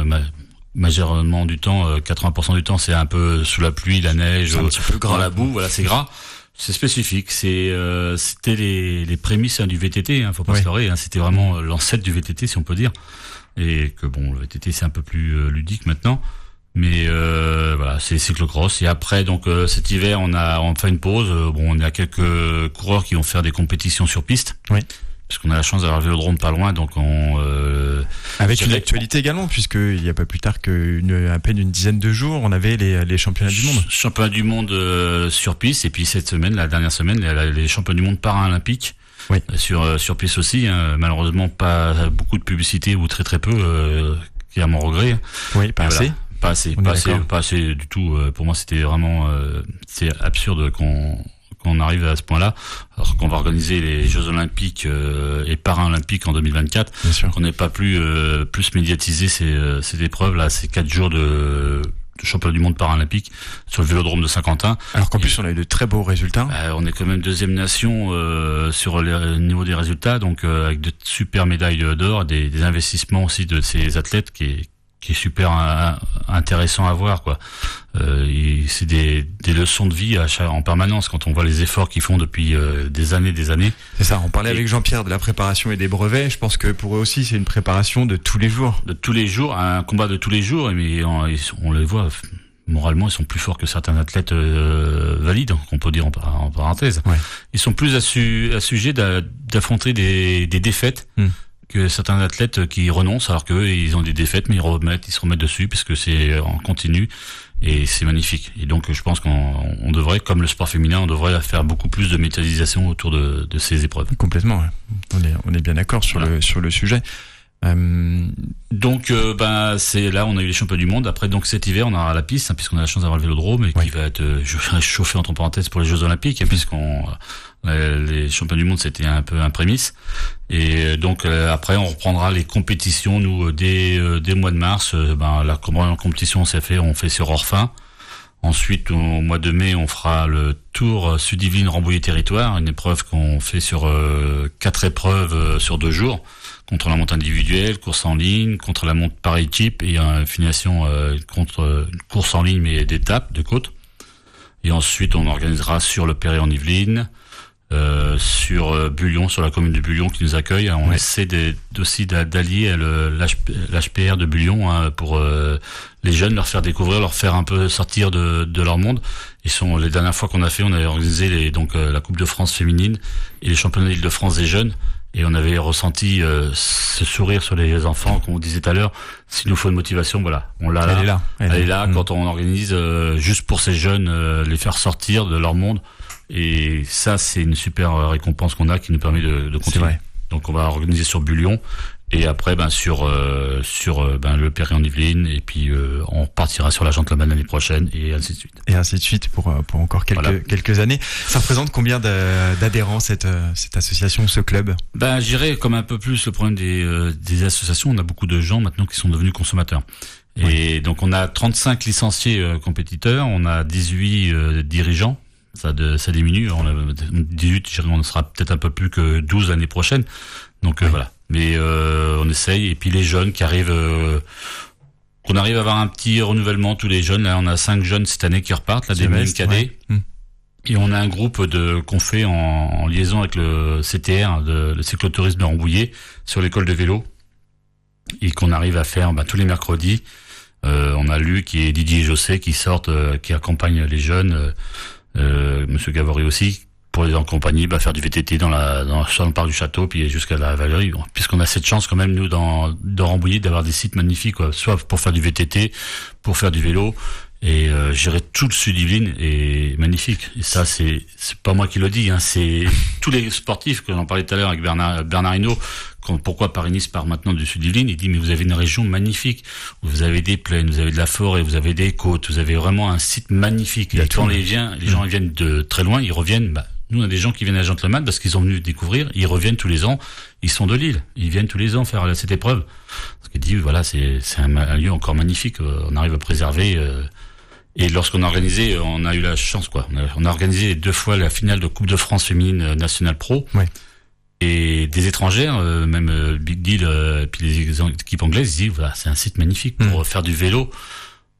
majoritairement du temps, 80% euh, du temps, c'est un peu sous la pluie, la neige, un petit peu gras. dans la boue, voilà, c'est gras. C'est spécifique. C'est euh, c'était les, les prémices hein, du VTT. Hein, faut pas se leurrer. Hein, c'était vraiment l'ancêtre du VTT, si on peut dire et que bon, le VTT c'est un peu plus euh, ludique maintenant. Mais euh, voilà, c'est cyclocross. Et après, donc euh, cet hiver, on a on fait une pause. Bon, on a quelques coureurs qui vont faire des compétitions sur piste. Oui. Parce qu'on a la chance d'avoir le Vélodrome pas loin, donc on. Euh, Avec une actualité également, puisque il n'y a pas plus tard qu'une à peine une dizaine de jours, on avait les, les championnats du monde. Championnats du monde sur piste, et puis cette semaine, la dernière semaine, les, les championnats du monde paralympiques oui. Sur euh, sur piste aussi, hein. malheureusement pas beaucoup de publicité ou très très peu, euh, qui est à mon regret. Oui, pas assez. Pas assez, pas assez, pas assez du tout. Euh, pour moi, c'était vraiment euh, c'est absurde qu'on qu'on arrive à ce point-là, alors qu'on va organiser les Jeux Olympiques et Paralympiques en 2024, qu'on n'ait pas plus plus médiatisé ces, ces épreuves là, ces quatre jours de de championnat du monde paralympique sur le Vélodrome de Saint-Quentin. Alors qu'en plus on a eu de très beaux résultats. Euh, on est quand même deuxième nation euh, sur le niveau des résultats, donc euh, avec de super médailles d'or, des, des, investissements aussi de ces athlètes qui est, qui est super intéressant à voir quoi. Euh, c'est des, des, leçons de vie à en permanence quand on voit les efforts qu'ils font depuis euh, des années, des années. C'est ça. On parlait avec Jean-Pierre de la préparation et des brevets. Je pense que pour eux aussi, c'est une préparation de tous les jours. De tous les jours, un combat de tous les jours. Mais on, on les voit moralement, ils sont plus forts que certains athlètes euh, valides, qu'on peut dire en, en parenthèse. Ouais. Ils sont plus assujettis d'affronter des, des défaites. Hmm que certains athlètes qui renoncent alors qu'eux ils ont des défaites mais ils remettent ils se remettent dessus parce que c'est en continu et c'est magnifique. Et donc je pense qu'on devrait comme le sport féminin on devrait faire beaucoup plus de métallisation autour de, de ces épreuves. Complètement on est on est bien d'accord sur le sur le sujet euh... Donc, euh, ben, c'est là, on a eu les championnats du monde. Après, donc cet hiver, on aura la piste, hein, puisqu'on a la chance d'avoir le Vélodrome, et qui va être euh, (laughs) chauffé entre parenthèses pour les Jeux Olympiques, puisqu'on euh, les championnats du monde, c'était un peu un prémisse. Et euh, donc après, on reprendra les compétitions. Nous, dès dès le mois de mars, ben la compétition s'est fait, on fait sur Orphin. Ensuite, au mois de mai, on fera le Tour Sud-Yvelines Rambouillet Territoire, une épreuve qu'on fait sur quatre épreuves sur deux jours contre la monte individuelle, course en ligne, contre la monte par équipe et une finition euh, contre une course en ligne mais d'étape, de côte. Et ensuite, on organisera sur le Perret en Yvelines, euh, sur euh, Bullion, sur la commune de Bullion qui nous accueille. On essaie aussi d'allier l'HPR de Bullion hein, pour euh, les jeunes, leur faire découvrir, leur faire un peu sortir de, de leur monde. Ils sont les dernières fois qu'on a fait, on avait organisé les, donc la Coupe de France féminine et les championnats d'Île-de-France des jeunes et on avait ressenti euh, ce sourire sur les enfants, comme on disait tout à l'heure. S'il nous faut une motivation, voilà, on l'a Elle est là. Elle, est là quand on organise euh, juste pour ces jeunes, euh, les faire sortir de leur monde. Et ça, c'est une super récompense qu'on a qui nous permet de, de continuer. Donc on va organiser sur Bullion et après, ben sur euh, sur euh, ben le Perry en Yvelines, et puis euh, on partira sur la Gentleman l'année prochaine, et ainsi de suite. Et ainsi de suite pour pour encore quelques quelques années. Ça représente combien d'adhérents cette cette association, ce club? Ben, j'irai comme un peu plus le problème des des associations. On a beaucoup de gens maintenant qui sont devenus consommateurs. Et donc on a 35 licenciés compétiteurs, on a 18 dirigeants ça, de, ça diminue. On a 18, on sera peut-être un peu plus que 12 l'année prochaine. Donc voilà. Mais euh, on essaye. Et puis les jeunes qui arrivent, euh, on arrive à avoir un petit renouvellement tous les jeunes. Là, on a cinq jeunes cette année qui repartent, là, des mêmes cadets. Hmm. Et on a un groupe de qu'on fait en, liaison avec le CTR, de, le cyclotourisme de Rambouillet, sur l'école de vélo, et qu'on arrive à faire bah, tous les mercredis. Euh, on a Luc et Didier Josset qui sortent, euh, qui accompagnent les jeunes, euh, euh Monsieur Gavory aussi, pour les accompagner, bah, faire du VTT dans la, dans, le parc du château, puis jusqu'à la Valérie, puisqu'on a cette chance quand même nous dans, dans Rambouillet d'avoir des sites magnifiques, quoi, soit pour faire du VTT, pour faire du vélo, et euh, gérer tout le sud Yvelines est magnifique. Et ça, c'est c'est pas moi qui le dis, hein, c'est (laughs) tous les sportifs que j'en parlais tout à l'heure avec Bernard Bernard Hinault. Quand, pourquoi Paris-Nice part maintenant du sud Yvelines Il dit mais vous avez une région magnifique. Vous avez des plaines, vous avez de la forêt, vous avez des côtes, vous avez vraiment un site magnifique. Et quand les, vient, les gens viennent de très loin, ils reviennent. Bah, nous, on a des gens qui viennent à Gentleman parce qu'ils sont venus découvrir. Ils reviennent tous les ans. Ils sont de Lille. Ils viennent tous les ans faire cette épreuve. Ce qui dit, voilà, c'est un, un, lieu encore magnifique. Euh, on arrive à préserver. Euh, et lorsqu'on a organisé, on a eu la chance, quoi. On a, organisé deux fois la finale de Coupe de France féminine euh, nationale pro. Ouais. Et des étrangères, même Big Deal, et puis les équipes anglaises, ils disent, voilà, c'est un site magnifique pour mm. faire du vélo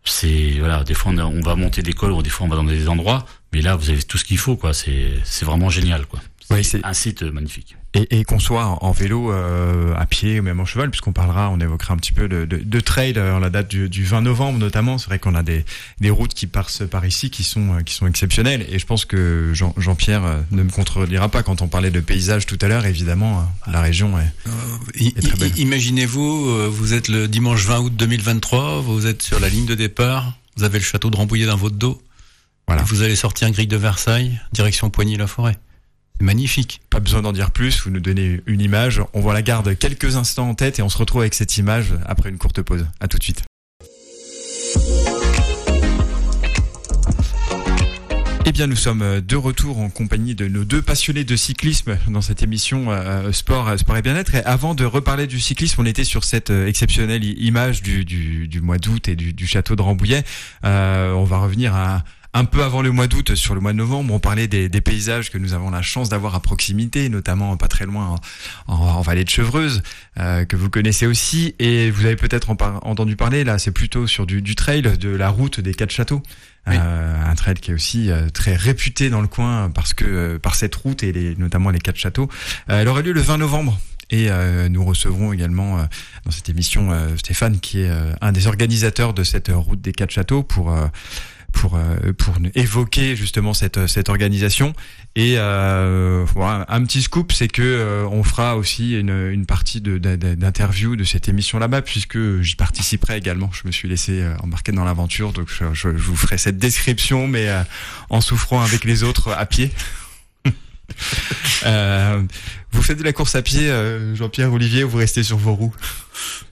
c'est voilà des fois on, va monter des cols ou des fois on va dans des endroits mais là vous avez tout ce qu'il faut quoi c'est c'est vraiment génial quoi c'est un site magnifique et, et qu'on soit en vélo, euh, à pied ou même en cheval, puisqu'on parlera, on évoquera un petit peu de, de, de trail en la date du, du 20 novembre notamment. C'est vrai qu'on a des, des routes qui passent par ici qui sont, qui sont exceptionnelles. Et je pense que Jean, Jean-Pierre euh, ne me contredira pas quand on parlait de paysage tout à l'heure. Évidemment, euh, la région est, est très belle. Imaginez-vous, vous êtes le dimanche 20 août 2023, vous êtes sur la ligne de départ, vous avez le château de Rambouillet dans votre dos. Voilà. Vous allez sortir grille de Versailles, direction Poigny-la-Forêt magnifique. Pas besoin d'en dire plus, vous nous donnez une image, on voit la garde quelques instants en tête et on se retrouve avec cette image après une courte pause. À tout de suite. Eh bien, nous sommes de retour en compagnie de nos deux passionnés de cyclisme dans cette émission euh, sport, sport et bien-être. Et avant de reparler du cyclisme, on était sur cette euh, exceptionnelle image du, du, du mois d'août et du, du, château de Rambouillet. Euh, on va revenir à, un peu avant le mois d'août, sur le mois de novembre, on parlait des, des paysages que nous avons la chance d'avoir à proximité, notamment pas très loin en, en, vallée de Chevreuse, euh, que vous connaissez aussi. Et vous avez peut-être entendu parler, là, c'est plutôt sur du, du, trail, de la route des quatre châteaux. Euh, un trail qui est aussi euh, très réputé dans le coin parce que par cette route et les, notamment les quatre châteaux. elle aurait lieu le 20 novembre et euh, nous recevrons également dans cette émission Stéphane, qui est un des organisateurs de cette route des quatre châteaux, pour pour euh, évoquer justement cette cette organisation. Et euh, un petit scoop c'est que euh, on fera aussi une, partie d'interview de cette émission là-bas puisque j'y participerai également. Je me suis laissé euh, embarquer dans l'aventure donc je, vous ferai cette description mais en souffrant avec les autres à pied. (laughs) Euh, vous faites de la course à pied, euh, Jean-Pierre Olivier, ou vous restez sur vos roues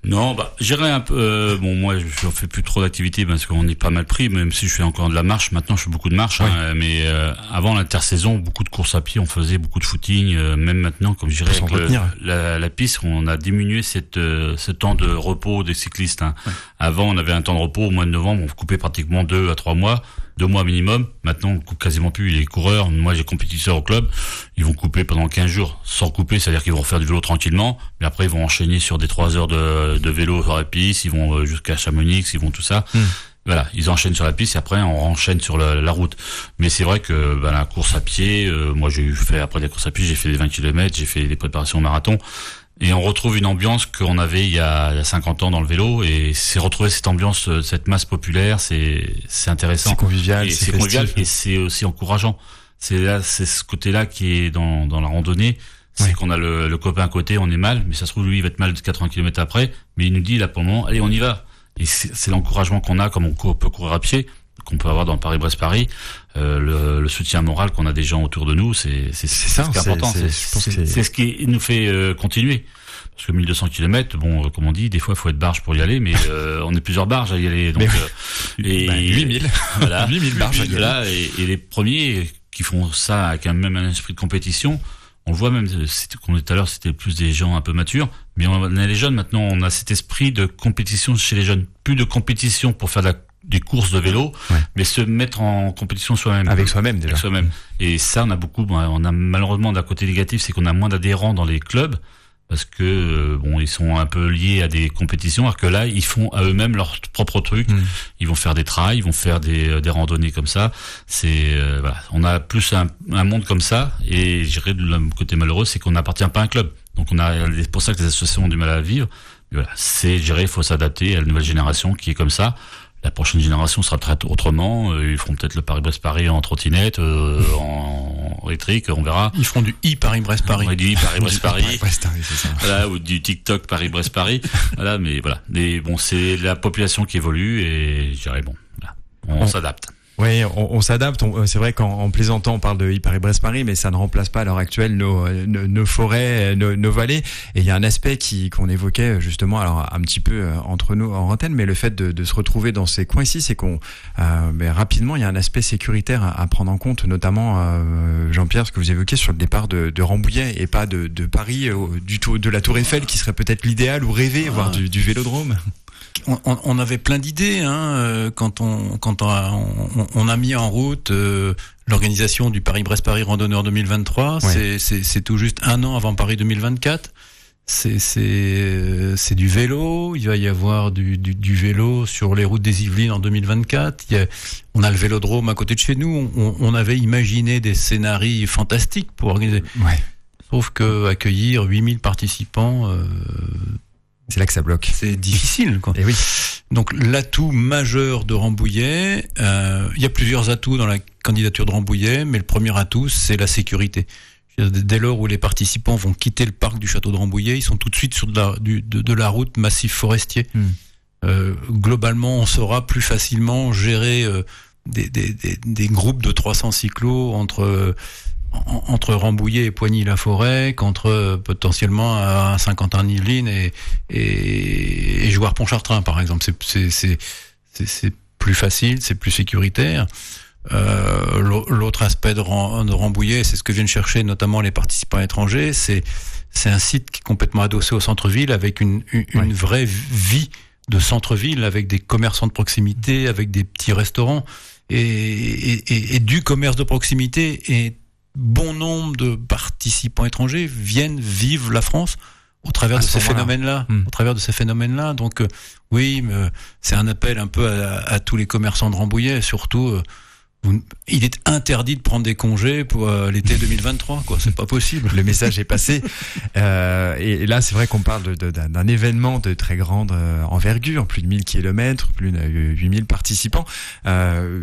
Non, bah j'irai un peu. Euh, bon, moi, je fais plus trop d'activité parce qu'on est pas mal pris, même si je fais encore de la marche. Maintenant, je fais beaucoup de marche, hein, mais euh, avant l'intersaison, beaucoup de courses à pied, on faisait beaucoup de footing. même maintenant, comme je dirais, la, la, piste, on a diminué cette ce temps de repos des cyclistes. Hein. Avant, on avait un temps de repos au mois de novembre, on coupait pratiquement deux à trois mois deux mois minimum. Maintenant, on coupe quasiment plus les coureurs. Moi, j'ai compétiteurs au club. Ils vont couper pendant 15 jours sans couper, c'est-à-dire qu'ils vont faire du vélo tranquillement. Mais après, ils vont enchaîner sur des 3 heures de, de vélo sur la piste. Ils vont euh, jusqu'à Chamonix, ils vont tout ça. Hmm. Voilà, ils enchaînent sur la piste et après on enchaîne sur la, la route. Mais c'est vrai que ben, la course à pied, euh, moi j'ai fait après des courses à pied, j'ai fait des 20 km, j'ai fait des préparations au marathon. Et on retrouve une ambiance qu'on avait il y, a, il y, a, 50 ans dans le vélo, et c'est retrouver cette ambiance, euh, cette masse populaire, c'est c'est intéressant. C'est convivial, c'est convivial, et c'est aussi encourageant. C'est là, c'est ce côté-là qui est dans dans la randonnée, c'est qu'on a le, le, copain à côté, on est mal, mais ça se trouve lui il va être mal de 80 km après, mais il nous dit là pour le moment, allez on y va. Et c'est l'encouragement qu'on a, comme on peut courir à pied qu'on peut avoir dans Paris-Brest-Paris, euh, le, le, soutien moral qu'on a des gens autour de nous, c'est c'est ça, c'est important. C'est ce qui nous fait euh, continuer. Parce que 1200 km, bon, euh, comme on dit, des fois, il faut être barge pour y aller, mais euh, (laughs) on est plusieurs barges à y aller. Donc, et, 8000. (laughs) Voilà. 8000 barges à y aller. Et, et, les premiers qui font ça avec un même esprit de compétition, on le voit même, comme tout à l'heure, c'était plus des gens un peu matures, mais on a les jeunes maintenant, on a cet esprit de compétition chez les jeunes. Plus de compétition pour faire de la des courses de vélo, mais se mettre en compétition soi-même. Avec soi-même déjà. soi-même. Et ça, on a beaucoup. On a malheureusement d'un côté négatif, c'est qu'on a moins d'adhérents dans les clubs. Parce que euh, bon ils sont un peu liés à des compétitions alors que là ils font à eux-mêmes leur propre truc. Mm. ils vont faire des trails ils vont faire des, euh, des randonnées comme ça. C'est euh, voilà. On a plus un, un, monde comme ça et je dirais le côté malheureux c'est qu'on n'appartient pas à un club. Donc on a c'est pour ça que les associations ont du mal à vivre. Voilà. C'est je il faut s'adapter à la nouvelle génération qui est comme ça la prochaine génération sera traitée autrement. Euh, ils feront peut-être le Paris-Brest-Paris en trottinette, euh, en électrique, on verra. Ils feront du i Paris-Brest-Paris. du i Paris-Brest-Paris. (laughs) voilà, ou du TikTok Paris-Brest-Paris. (laughs) voilà, mais voilà. Mais bon, c'est la population qui évolue et je dirais bon, on s'adapte. Oui, on, on s'adapte. C'est vrai qu'en plaisantant, on parle de Paris-Brest-Paris, mais ça ne remplace pas à l'heure actuelle nos, nos, forêts, nos, nos, vallées. Et il y a un aspect qui qu'on évoquait justement, alors un petit peu euh, entre nous en antenne, mais le fait de, de se retrouver dans ces coins ici, c'est qu'on euh, rapidement, il y a un aspect sécuritaire à, prendre en compte, notamment euh, Jean-Pierre, ce que vous évoquez sur le départ de, de Rambouillet et pas de, de Paris, euh, du tout de la Tour Eiffel, qui serait peut-être l'idéal ou rêver, voire du, du vélodrome on, on, avait plein d'idées hein, euh, quand on quand on a, on, a mis en route euh, l'organisation du Paris-Brest-Paris Randonneur 2023. C'est tout juste un an avant Paris 2024. C'est c'est du vélo. Il va y avoir du, du, du, vélo sur les routes des Yvelines en 2024. Il y a, on a le Vélodrome à côté de chez nous. On, on avait imaginé des scénarios fantastiques pour organiser. Ouais. Sauf que accueillir 8000 participants, euh, c'est là que ça bloque. C'est difficile, quoi. Et eh oui. Donc l'atout majeur de Rambouillet, euh, il y a plusieurs atouts dans la candidature de Rambouillet, mais le premier atout, c'est la sécurité. Dès lors où les participants vont quitter le parc du château de Rambouillet, ils sont tout de suite sur de la, du, de, la route massif forestier. Hmm. Euh, globalement, on saura plus facilement gérer euh, des, des, des, des, groupes de 300 cyclos entre entre Rambouillet et Poigny-la-Forêt qu'entre euh, potentiellement à Saint-Quentin-Yvelines et, et, et Jouard-Pontchartrain, par exemple. C'est plus facile, c'est plus sécuritaire. Euh, L'autre aspect de, Rambouillet, c'est ce que viennent chercher notamment les participants étrangers, c'est c'est un site qui est complètement adossé au centre-ville avec une, une, vraie vie de centre-ville, avec des commerçants de proximité, avec des petits restaurants. Et, et, et, du commerce de proximité bon nombre de participants étrangers viennent vivre la France au travers de ces phénomènes-là, hmm. au travers de ces phénomènes-là. Donc euh, oui, euh, c'est un appel un peu à, tous les commerçants de Rambouillet, surtout. Euh, il est interdit de prendre des congés pour l'été 2023, quoi. C'est pas possible. (laughs) Le message est passé. et, là, c'est vrai qu'on parle d'un événement de très grande envergure, plus de 1000 kilomètres, plus de 8000 participants.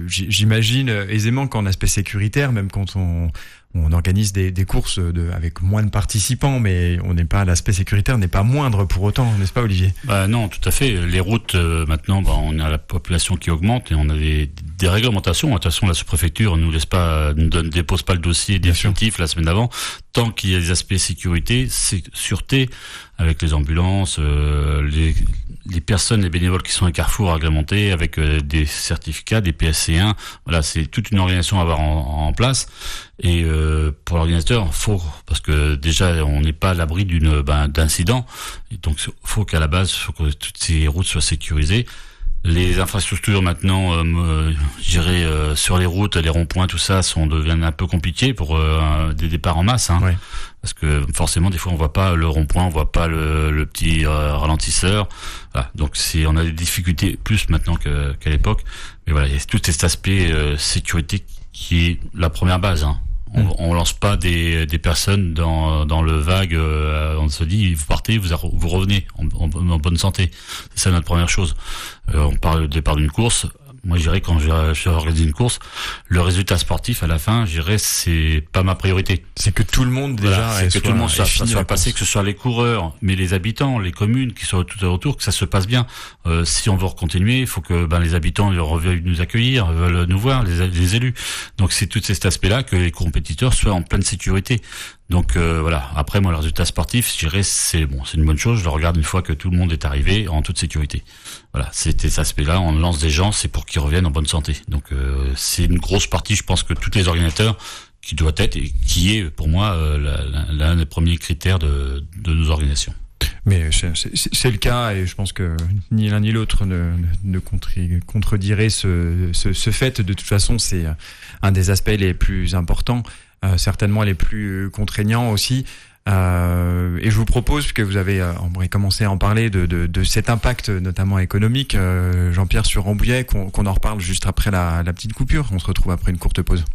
J'imagine aisément qu'en aspect sécuritaire, même quand on on organise des, des courses de, avec moins de participants, mais on n'est pas l'aspect sécuritaire n'est pas moindre pour autant, n'est-ce pas Olivier? Bah Non, tout à fait. Les routes euh, maintenant, bah, on a la population qui augmente et on a des, des réglementations. De toute façon, la sous-préfecture ne nous laisse pas, ne donne, dépose pas le dossier définitif la semaine d'avant, tant qu'il y a des aspects sécurité, sûreté, avec les ambulances, euh, les, les personnes, les bénévoles qui sont à Carrefour agrémentés avec euh, des certificats, des PSC1. Voilà, c'est toute une organisation à avoir en, place. Et euh, pour l'organisateur, faut parce que déjà on n'est pas à l'abri d'une ben, d'incident. Donc faut qu'à la base, faut que toutes ces routes soient sécurisées. Les infrastructures maintenant, euh, gérer euh, sur les routes, les ronds-points, tout ça, sont deviennent un peu compliqués pour euh, des départs en masse. Hein, Parce que forcément, des fois, on voit pas le rond-point, on voit pas le, le petit euh, ralentisseur. Voilà. Donc, c'est on a des difficultés plus maintenant qu'à l'époque. Mais voilà, il y a tout cet aspect sécurité qui est la première base. Hein. On, mm. on, lance pas des, des personnes dans, dans le vague. Euh, on se dit vous partez, vous, vous revenez en, en, bonne santé. C'est ça notre première chose. Euh, on parle du départ d'une course moi, je dirais quand je, je organise une course, le résultat sportif à la fin, je dirais c'est pas ma priorité. C'est que tout le monde déjà, que tout le monde soit, soit passé, que ce soit les coureurs, mais les habitants, les communes qui sont tout autour, que ça se passe bien. Euh, si on veut continuer, il faut que ben, les habitants veuillent nous accueillir, veulent nous voir, les, les élus. Donc c'est tout cet aspect-là que les compétiteurs soient en pleine sécurité. Donc euh, voilà. Après moi, le résultat sportif, je dirais c'est bon, c'est une bonne chose. Je le regarde une fois que tout le monde est arrivé en toute sécurité. Voilà, c'était cet aspect-là. On lance des gens, c'est pour qu'ils reviennent en bonne santé. Donc euh, c'est une grosse partie, je pense que tous les organisateurs qui doit être et qui est pour moi euh, l'un des premiers critères de, nos organisations. Mais c'est le cas et je pense que ni l'un ni l'autre ne, contredirait ce, fait. De toute façon, c'est un des aspects les plus importants. Certainement les plus contraignants aussi. Euh, et je vous propose, puisque vous avez euh, commencé à en parler, de cet impact notamment économique, euh, Jean-Pierre sur Rambouillet, qu'on en reparle juste après la, la petite coupure. On se retrouve après une courte pause.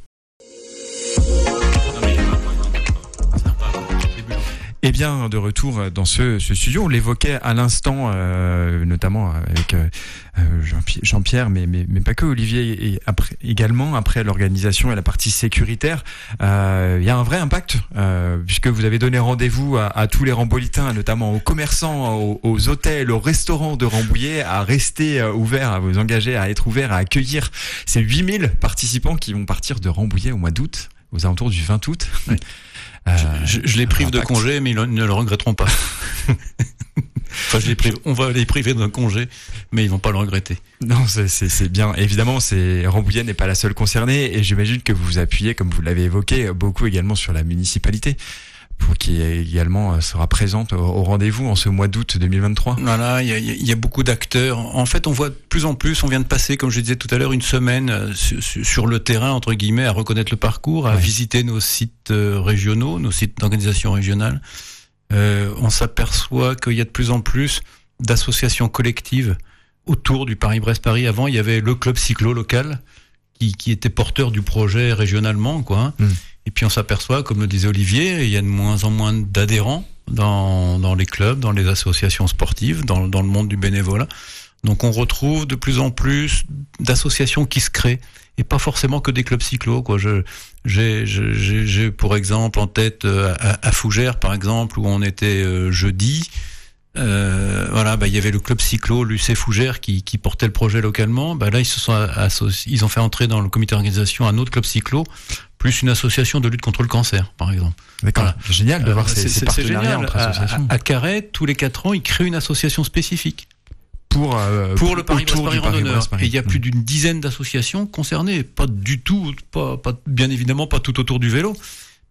Eh bien, de retour dans ce, ce studio, on l'évoquait à l'instant, euh, notamment avec euh, Jean-Pierre, mais, mais, mais, pas que Olivier, et après, également après l'organisation et la partie sécuritaire, euh, il y a un vrai impact, euh, puisque vous avez donné rendez-vous à, à, tous les rambolitains, notamment aux commerçants, aux, aux, hôtels, aux restaurants de Rambouillet, à rester euh, ouverts, à vous engager, à être ouverts, à accueillir ces 8000 participants qui vont partir de Rambouillet au mois d'août, aux alentours du 20 août. Oui. (laughs) Euh, je, je, les prive de congé, mais ils ne le regretteront pas. (laughs) enfin, je les prive, on va les priver d'un congé, mais ils vont pas le regretter. Non, c'est bien. Évidemment, c'est Rambouillet n'est pas la seule concernée, et j'imagine que vous vous appuyez, comme vous l'avez évoqué, beaucoup également sur la municipalité qui également euh, sera présente au rendez-vous en ce mois d'août 2023. Voilà, il y a, y a, beaucoup d'acteurs. En fait, on voit de plus en plus, on vient de passer, comme je disais tout à l'heure, une semaine euh, sur le terrain, entre guillemets, à reconnaître le parcours, à ouais. visiter nos sites euh, régionaux, nos sites d'organisation régionale. Euh, on s'aperçoit qu'il y a de plus en plus d'associations collectives autour du Paris-Brest-Paris. Avant, il y avait le club cyclo local qui, qui était porteur du projet régionalement, quoi. Mmh. Et puis on s'aperçoit, comme le disait Olivier, il y a de moins en moins d'adhérents dans, dans les clubs, dans les associations sportives, dans, dans le monde du bénévolat. Donc on retrouve de plus en plus d'associations qui se créent et pas forcément que des clubs cyclo. Quoi. Je, j'ai, j'ai, pour exemple en tête euh, à, à, Fougères, par exemple, où on était euh, jeudi. Euh, voilà, bah, il y avait le club cyclo, l'UC Fougères, qui, qui portait le projet localement. Bah, là, ils se sont associés, ils ont fait entrer dans le comité d'organisation un autre club cyclo plus une association de lutte contre le cancer, par exemple. D'accord. Voilà. Génial de voir euh, ces, ces partenariats entre associations. À, à, Carré, tous les quatre ans, ils créent une association spécifique. Pour, euh, pour le Paris Brest Paris Randonneur. Et il y a plus d'une dizaine d'associations concernées. Pas du tout, pas, pas, bien évidemment pas tout autour du vélo.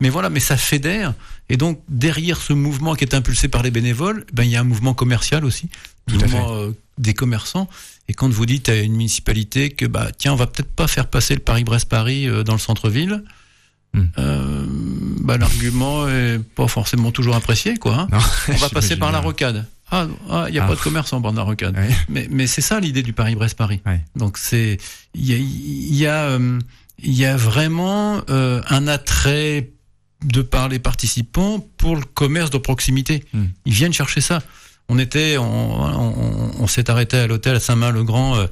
Mais voilà, mais ça fédère. Et donc, derrière ce mouvement qui est impulsé par les bénévoles, ben, il y a un mouvement commercial aussi. Tout mouvement euh, des commerçants. Et quand vous dites à une municipalité que, bah, tiens, on va peut-être pas faire passer le Paris-Brest-Paris euh, dans le centre-ville, mmh. euh, bah, l'argument est pas forcément toujours apprécié, quoi. Hein. Non, (laughs) on va passer par la rocade. Ah, il ah, n'y a ah. pas de commerce en bord de la rocade. Ouais. Mais, mais c'est ça l'idée du Paris-Brest-Paris. Ouais. Donc c'est, il y a, il y a, il y a vraiment euh, un attrait de par les participants pour le commerce de proximité. Mmh. Ils viennent chercher ça. On était, on, on, on s'est arrêté à l'hôtel à Saint-Main-le-Grand euh,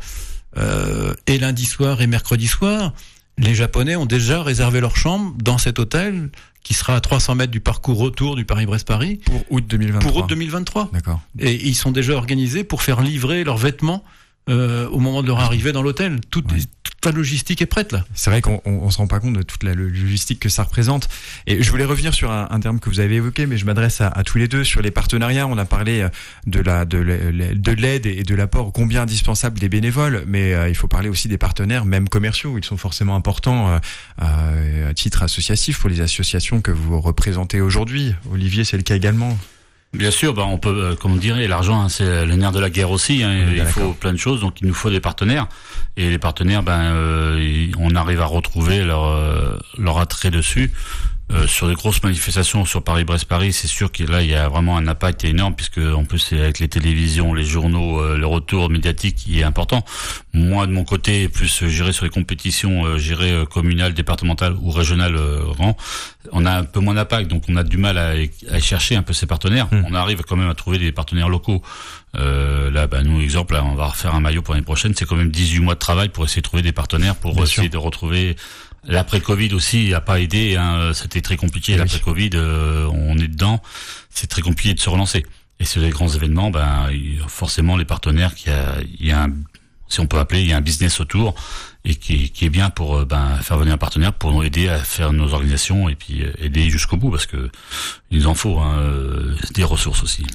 euh, et lundi soir et mercredi soir. Les Japonais ont déjà réservé leur chambre dans cet hôtel qui sera à 300 mètres du parcours retour du Paris-Brest-Paris. Pour août 2023. Pour août 2023. D'accord. Et ils sont déjà organisés pour faire livrer leurs vêtements euh, au moment de leur arrivée dans l'hôtel. Toute, Ouais. toute la logistique est prête là. C'est vrai qu'on on, on se rend pas compte de toute la logistique que ça représente. Et je voulais revenir sur un, un terme que vous avez évoqué, mais je m'adresse à, à, tous les deux sur les partenariats. On a parlé de la de l'aide et de l'apport combien indispensable des bénévoles, mais euh, il faut parler aussi des partenaires, même commerciaux. Ils sont forcément importants euh, euh, à titre associatif pour les associations que vous représentez aujourd'hui. Olivier, c'est le cas également. Bien sûr, bah on peut, euh, comme on dirait, l'argent, hein, c'est le nerf de la guerre aussi. Hein, il faut plein de choses, donc il nous faut des partenaires. Et les partenaires, ben, euh, on arrive à retrouver leur euh, leur attrait dessus. Euh, sur des grosses manifestations sur Paris-Brest-Paris, c'est sûr que là, il y a vraiment un impact énorme, puisque en plus, c'est avec les télévisions, les journaux, euh, le retour médiatique qui est important. Moi, de mon côté, plus gérer sur les compétitions, euh, gérer communales, départementales ou régionales rang, on a un peu moins d'impact, donc on a du mal à, à, chercher un peu ces partenaires. Mmh. On arrive quand même à trouver des partenaires locaux. Euh, là, bah, nous, exemple, là, on va refaire un maillot pour l'année prochaine. C'est quand même 18 mois de travail pour essayer de trouver des partenaires, pour Bien essayer sûr. de retrouver L'après-Covid aussi n'a pas aidé. Hein. C'était très compliqué. Oui. L'après-Covid, euh, on est dedans. C'est très compliqué de se relancer. Et sur les grands événements, ben forcément les partenaires, qui a, il y a un, si on peut appeler, il y a un business autour et qui, qui est bien pour euh, ben, faire venir un partenaire pour nous aider à faire nos organisations et puis euh, aider jusqu'au bout parce que il nous en faut hein, des ressources aussi.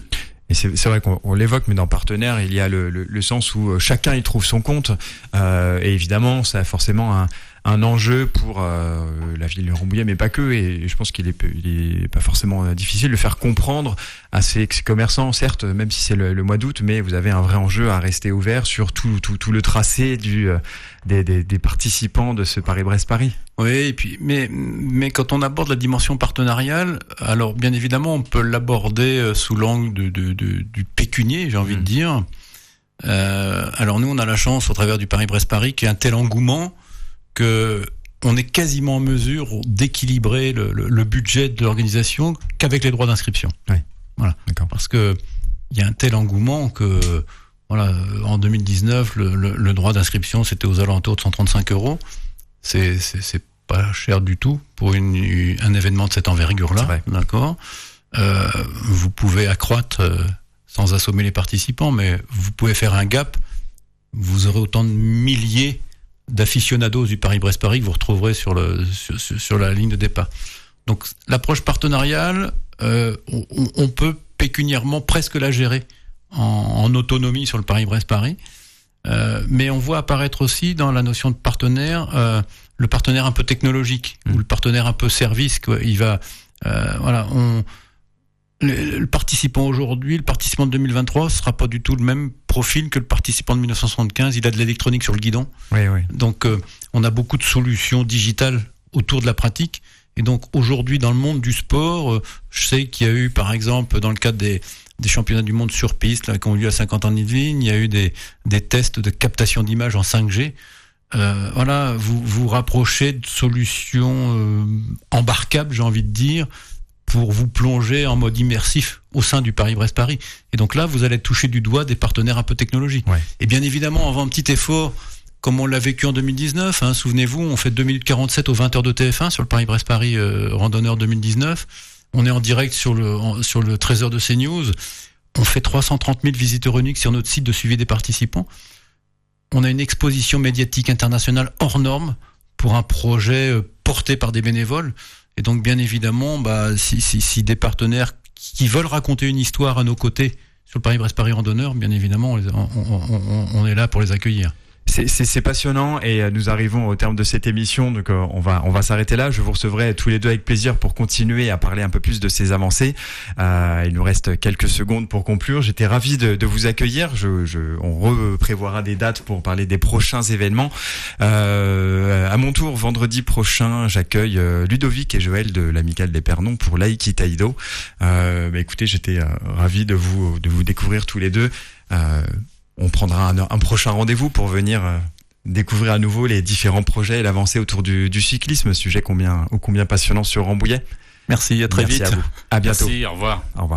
Et c'est vrai qu'on l'évoque, mais dans partenaire, il y a le, le, le, sens où chacun y trouve son compte. Euh, et évidemment, ça a forcément un, un enjeu pour la ville de Rambouillet, mais pas que. Et je pense qu'il est, il est pas forcément difficile de faire comprendre à ces commerçants, certes, même si c'est le, mois d'août, mais vous avez un vrai enjeu à rester ouvert sur tout, tout, tout le tracé du, des, des, des participants de ce Paris-Brest-Paris. Oui, et puis, mais, mais quand on aborde la dimension partenariale, alors bien évidemment, on peut l'aborder sous l'angle du pécunier, j'ai envie de mmh. dire. Euh, alors nous, on a la chance, au travers du Paris-Brest-Paris, qu'il y ait un tel engouement que on est quasiment en mesure d'équilibrer le, le, budget de l'organisation qu'avec les droits d'inscription. Oui. Voilà. Parce que il y a un tel engouement que voilà, en 2019, le, le droit d'inscription c'était aux alentours de 135 euros. C'est pas cher du tout pour une, un événement de cette envergure-là. D'accord. Euh, vous pouvez accroître euh, sans assommer les participants, mais vous pouvez faire un gap. Vous aurez autant de milliers d'aficionados du Paris-Brest-Paris que vous retrouverez sur, le, sur, sur, la ligne de départ. Donc l'approche partenariale, euh, on, on, peut pécuniairement presque la gérer en, en autonomie sur le Paris-Brest-Paris. Euh, mais on voit apparaître aussi dans la notion de partenaire euh, le partenaire un peu technologique ou mmh. le partenaire un peu service. Quoi. Il va, voilà, on, le, participant aujourd'hui, le participant de 2023, sera pas du tout le même profil que le participant de 1975. Il a de l'électronique sur le guidon. Oui, oui. Donc, euh, on a beaucoup de solutions digitales autour de la pratique. Et donc, aujourd'hui, dans le monde du sport, euh, je sais qu'il y a eu, par exemple, dans le cadre des, des championnats du monde sur piste, là, qui ont eu lieu à 50 ans de il y a eu des, des tests de captation d'images en 5G. Euh, voilà, vous vous rapprochez de solutions embarquables, j'ai envie de dire, pour vous plonger en mode immersif au sein du Paris-Brest-Paris. Et donc là, vous allez toucher du doigt des partenaires un peu technologiques. Et bien évidemment, on va un petit effort, comme on l'a vécu en 2019. Hein, Souvenez-vous, on fait 2047 aux 20 heures de TF1 sur le Paris-Brest-Paris euh, randonneur 2019. On est en direct sur le, sur le trésor de CNews. On fait 330 000 visiteurs uniques sur notre site de suivi des participants. On a une exposition médiatique internationale hors norme pour un projet euh, porté par des bénévoles. Et donc, bien évidemment, bah, si, des partenaires qui veulent raconter une histoire à nos côtés sur le Paris-Brest-Paris randonneur, bien évidemment, on est là pour les accueillir. C'est passionnant et euh, nous arrivons au terme de cette émission, donc euh, on va on va s'arrêter là. Je vous recevrai tous les deux avec plaisir pour continuer à parler un peu plus de ces avancées. Euh, il nous reste quelques secondes pour conclure. J'étais ravi de, de, vous accueillir. Je, je, on prévoira des dates pour parler des prochains événements. Euh, à mon tour, vendredi prochain, j'accueille euh, Ludovic et Joël de l'Amicale des Pernons pour l'Aiki Taido. Euh, bah, écoutez, j'étais ravi de vous de vous découvrir tous les deux. Euh, on prendra un, prochain rendez-vous pour venir euh, découvrir à nouveau les différents projets et l'avancée autour du, cyclisme, sujet combien, ô combien passionnant sur Rambouillet. Merci, à très vite. À, à bientôt. Merci, au revoir. Au revoir.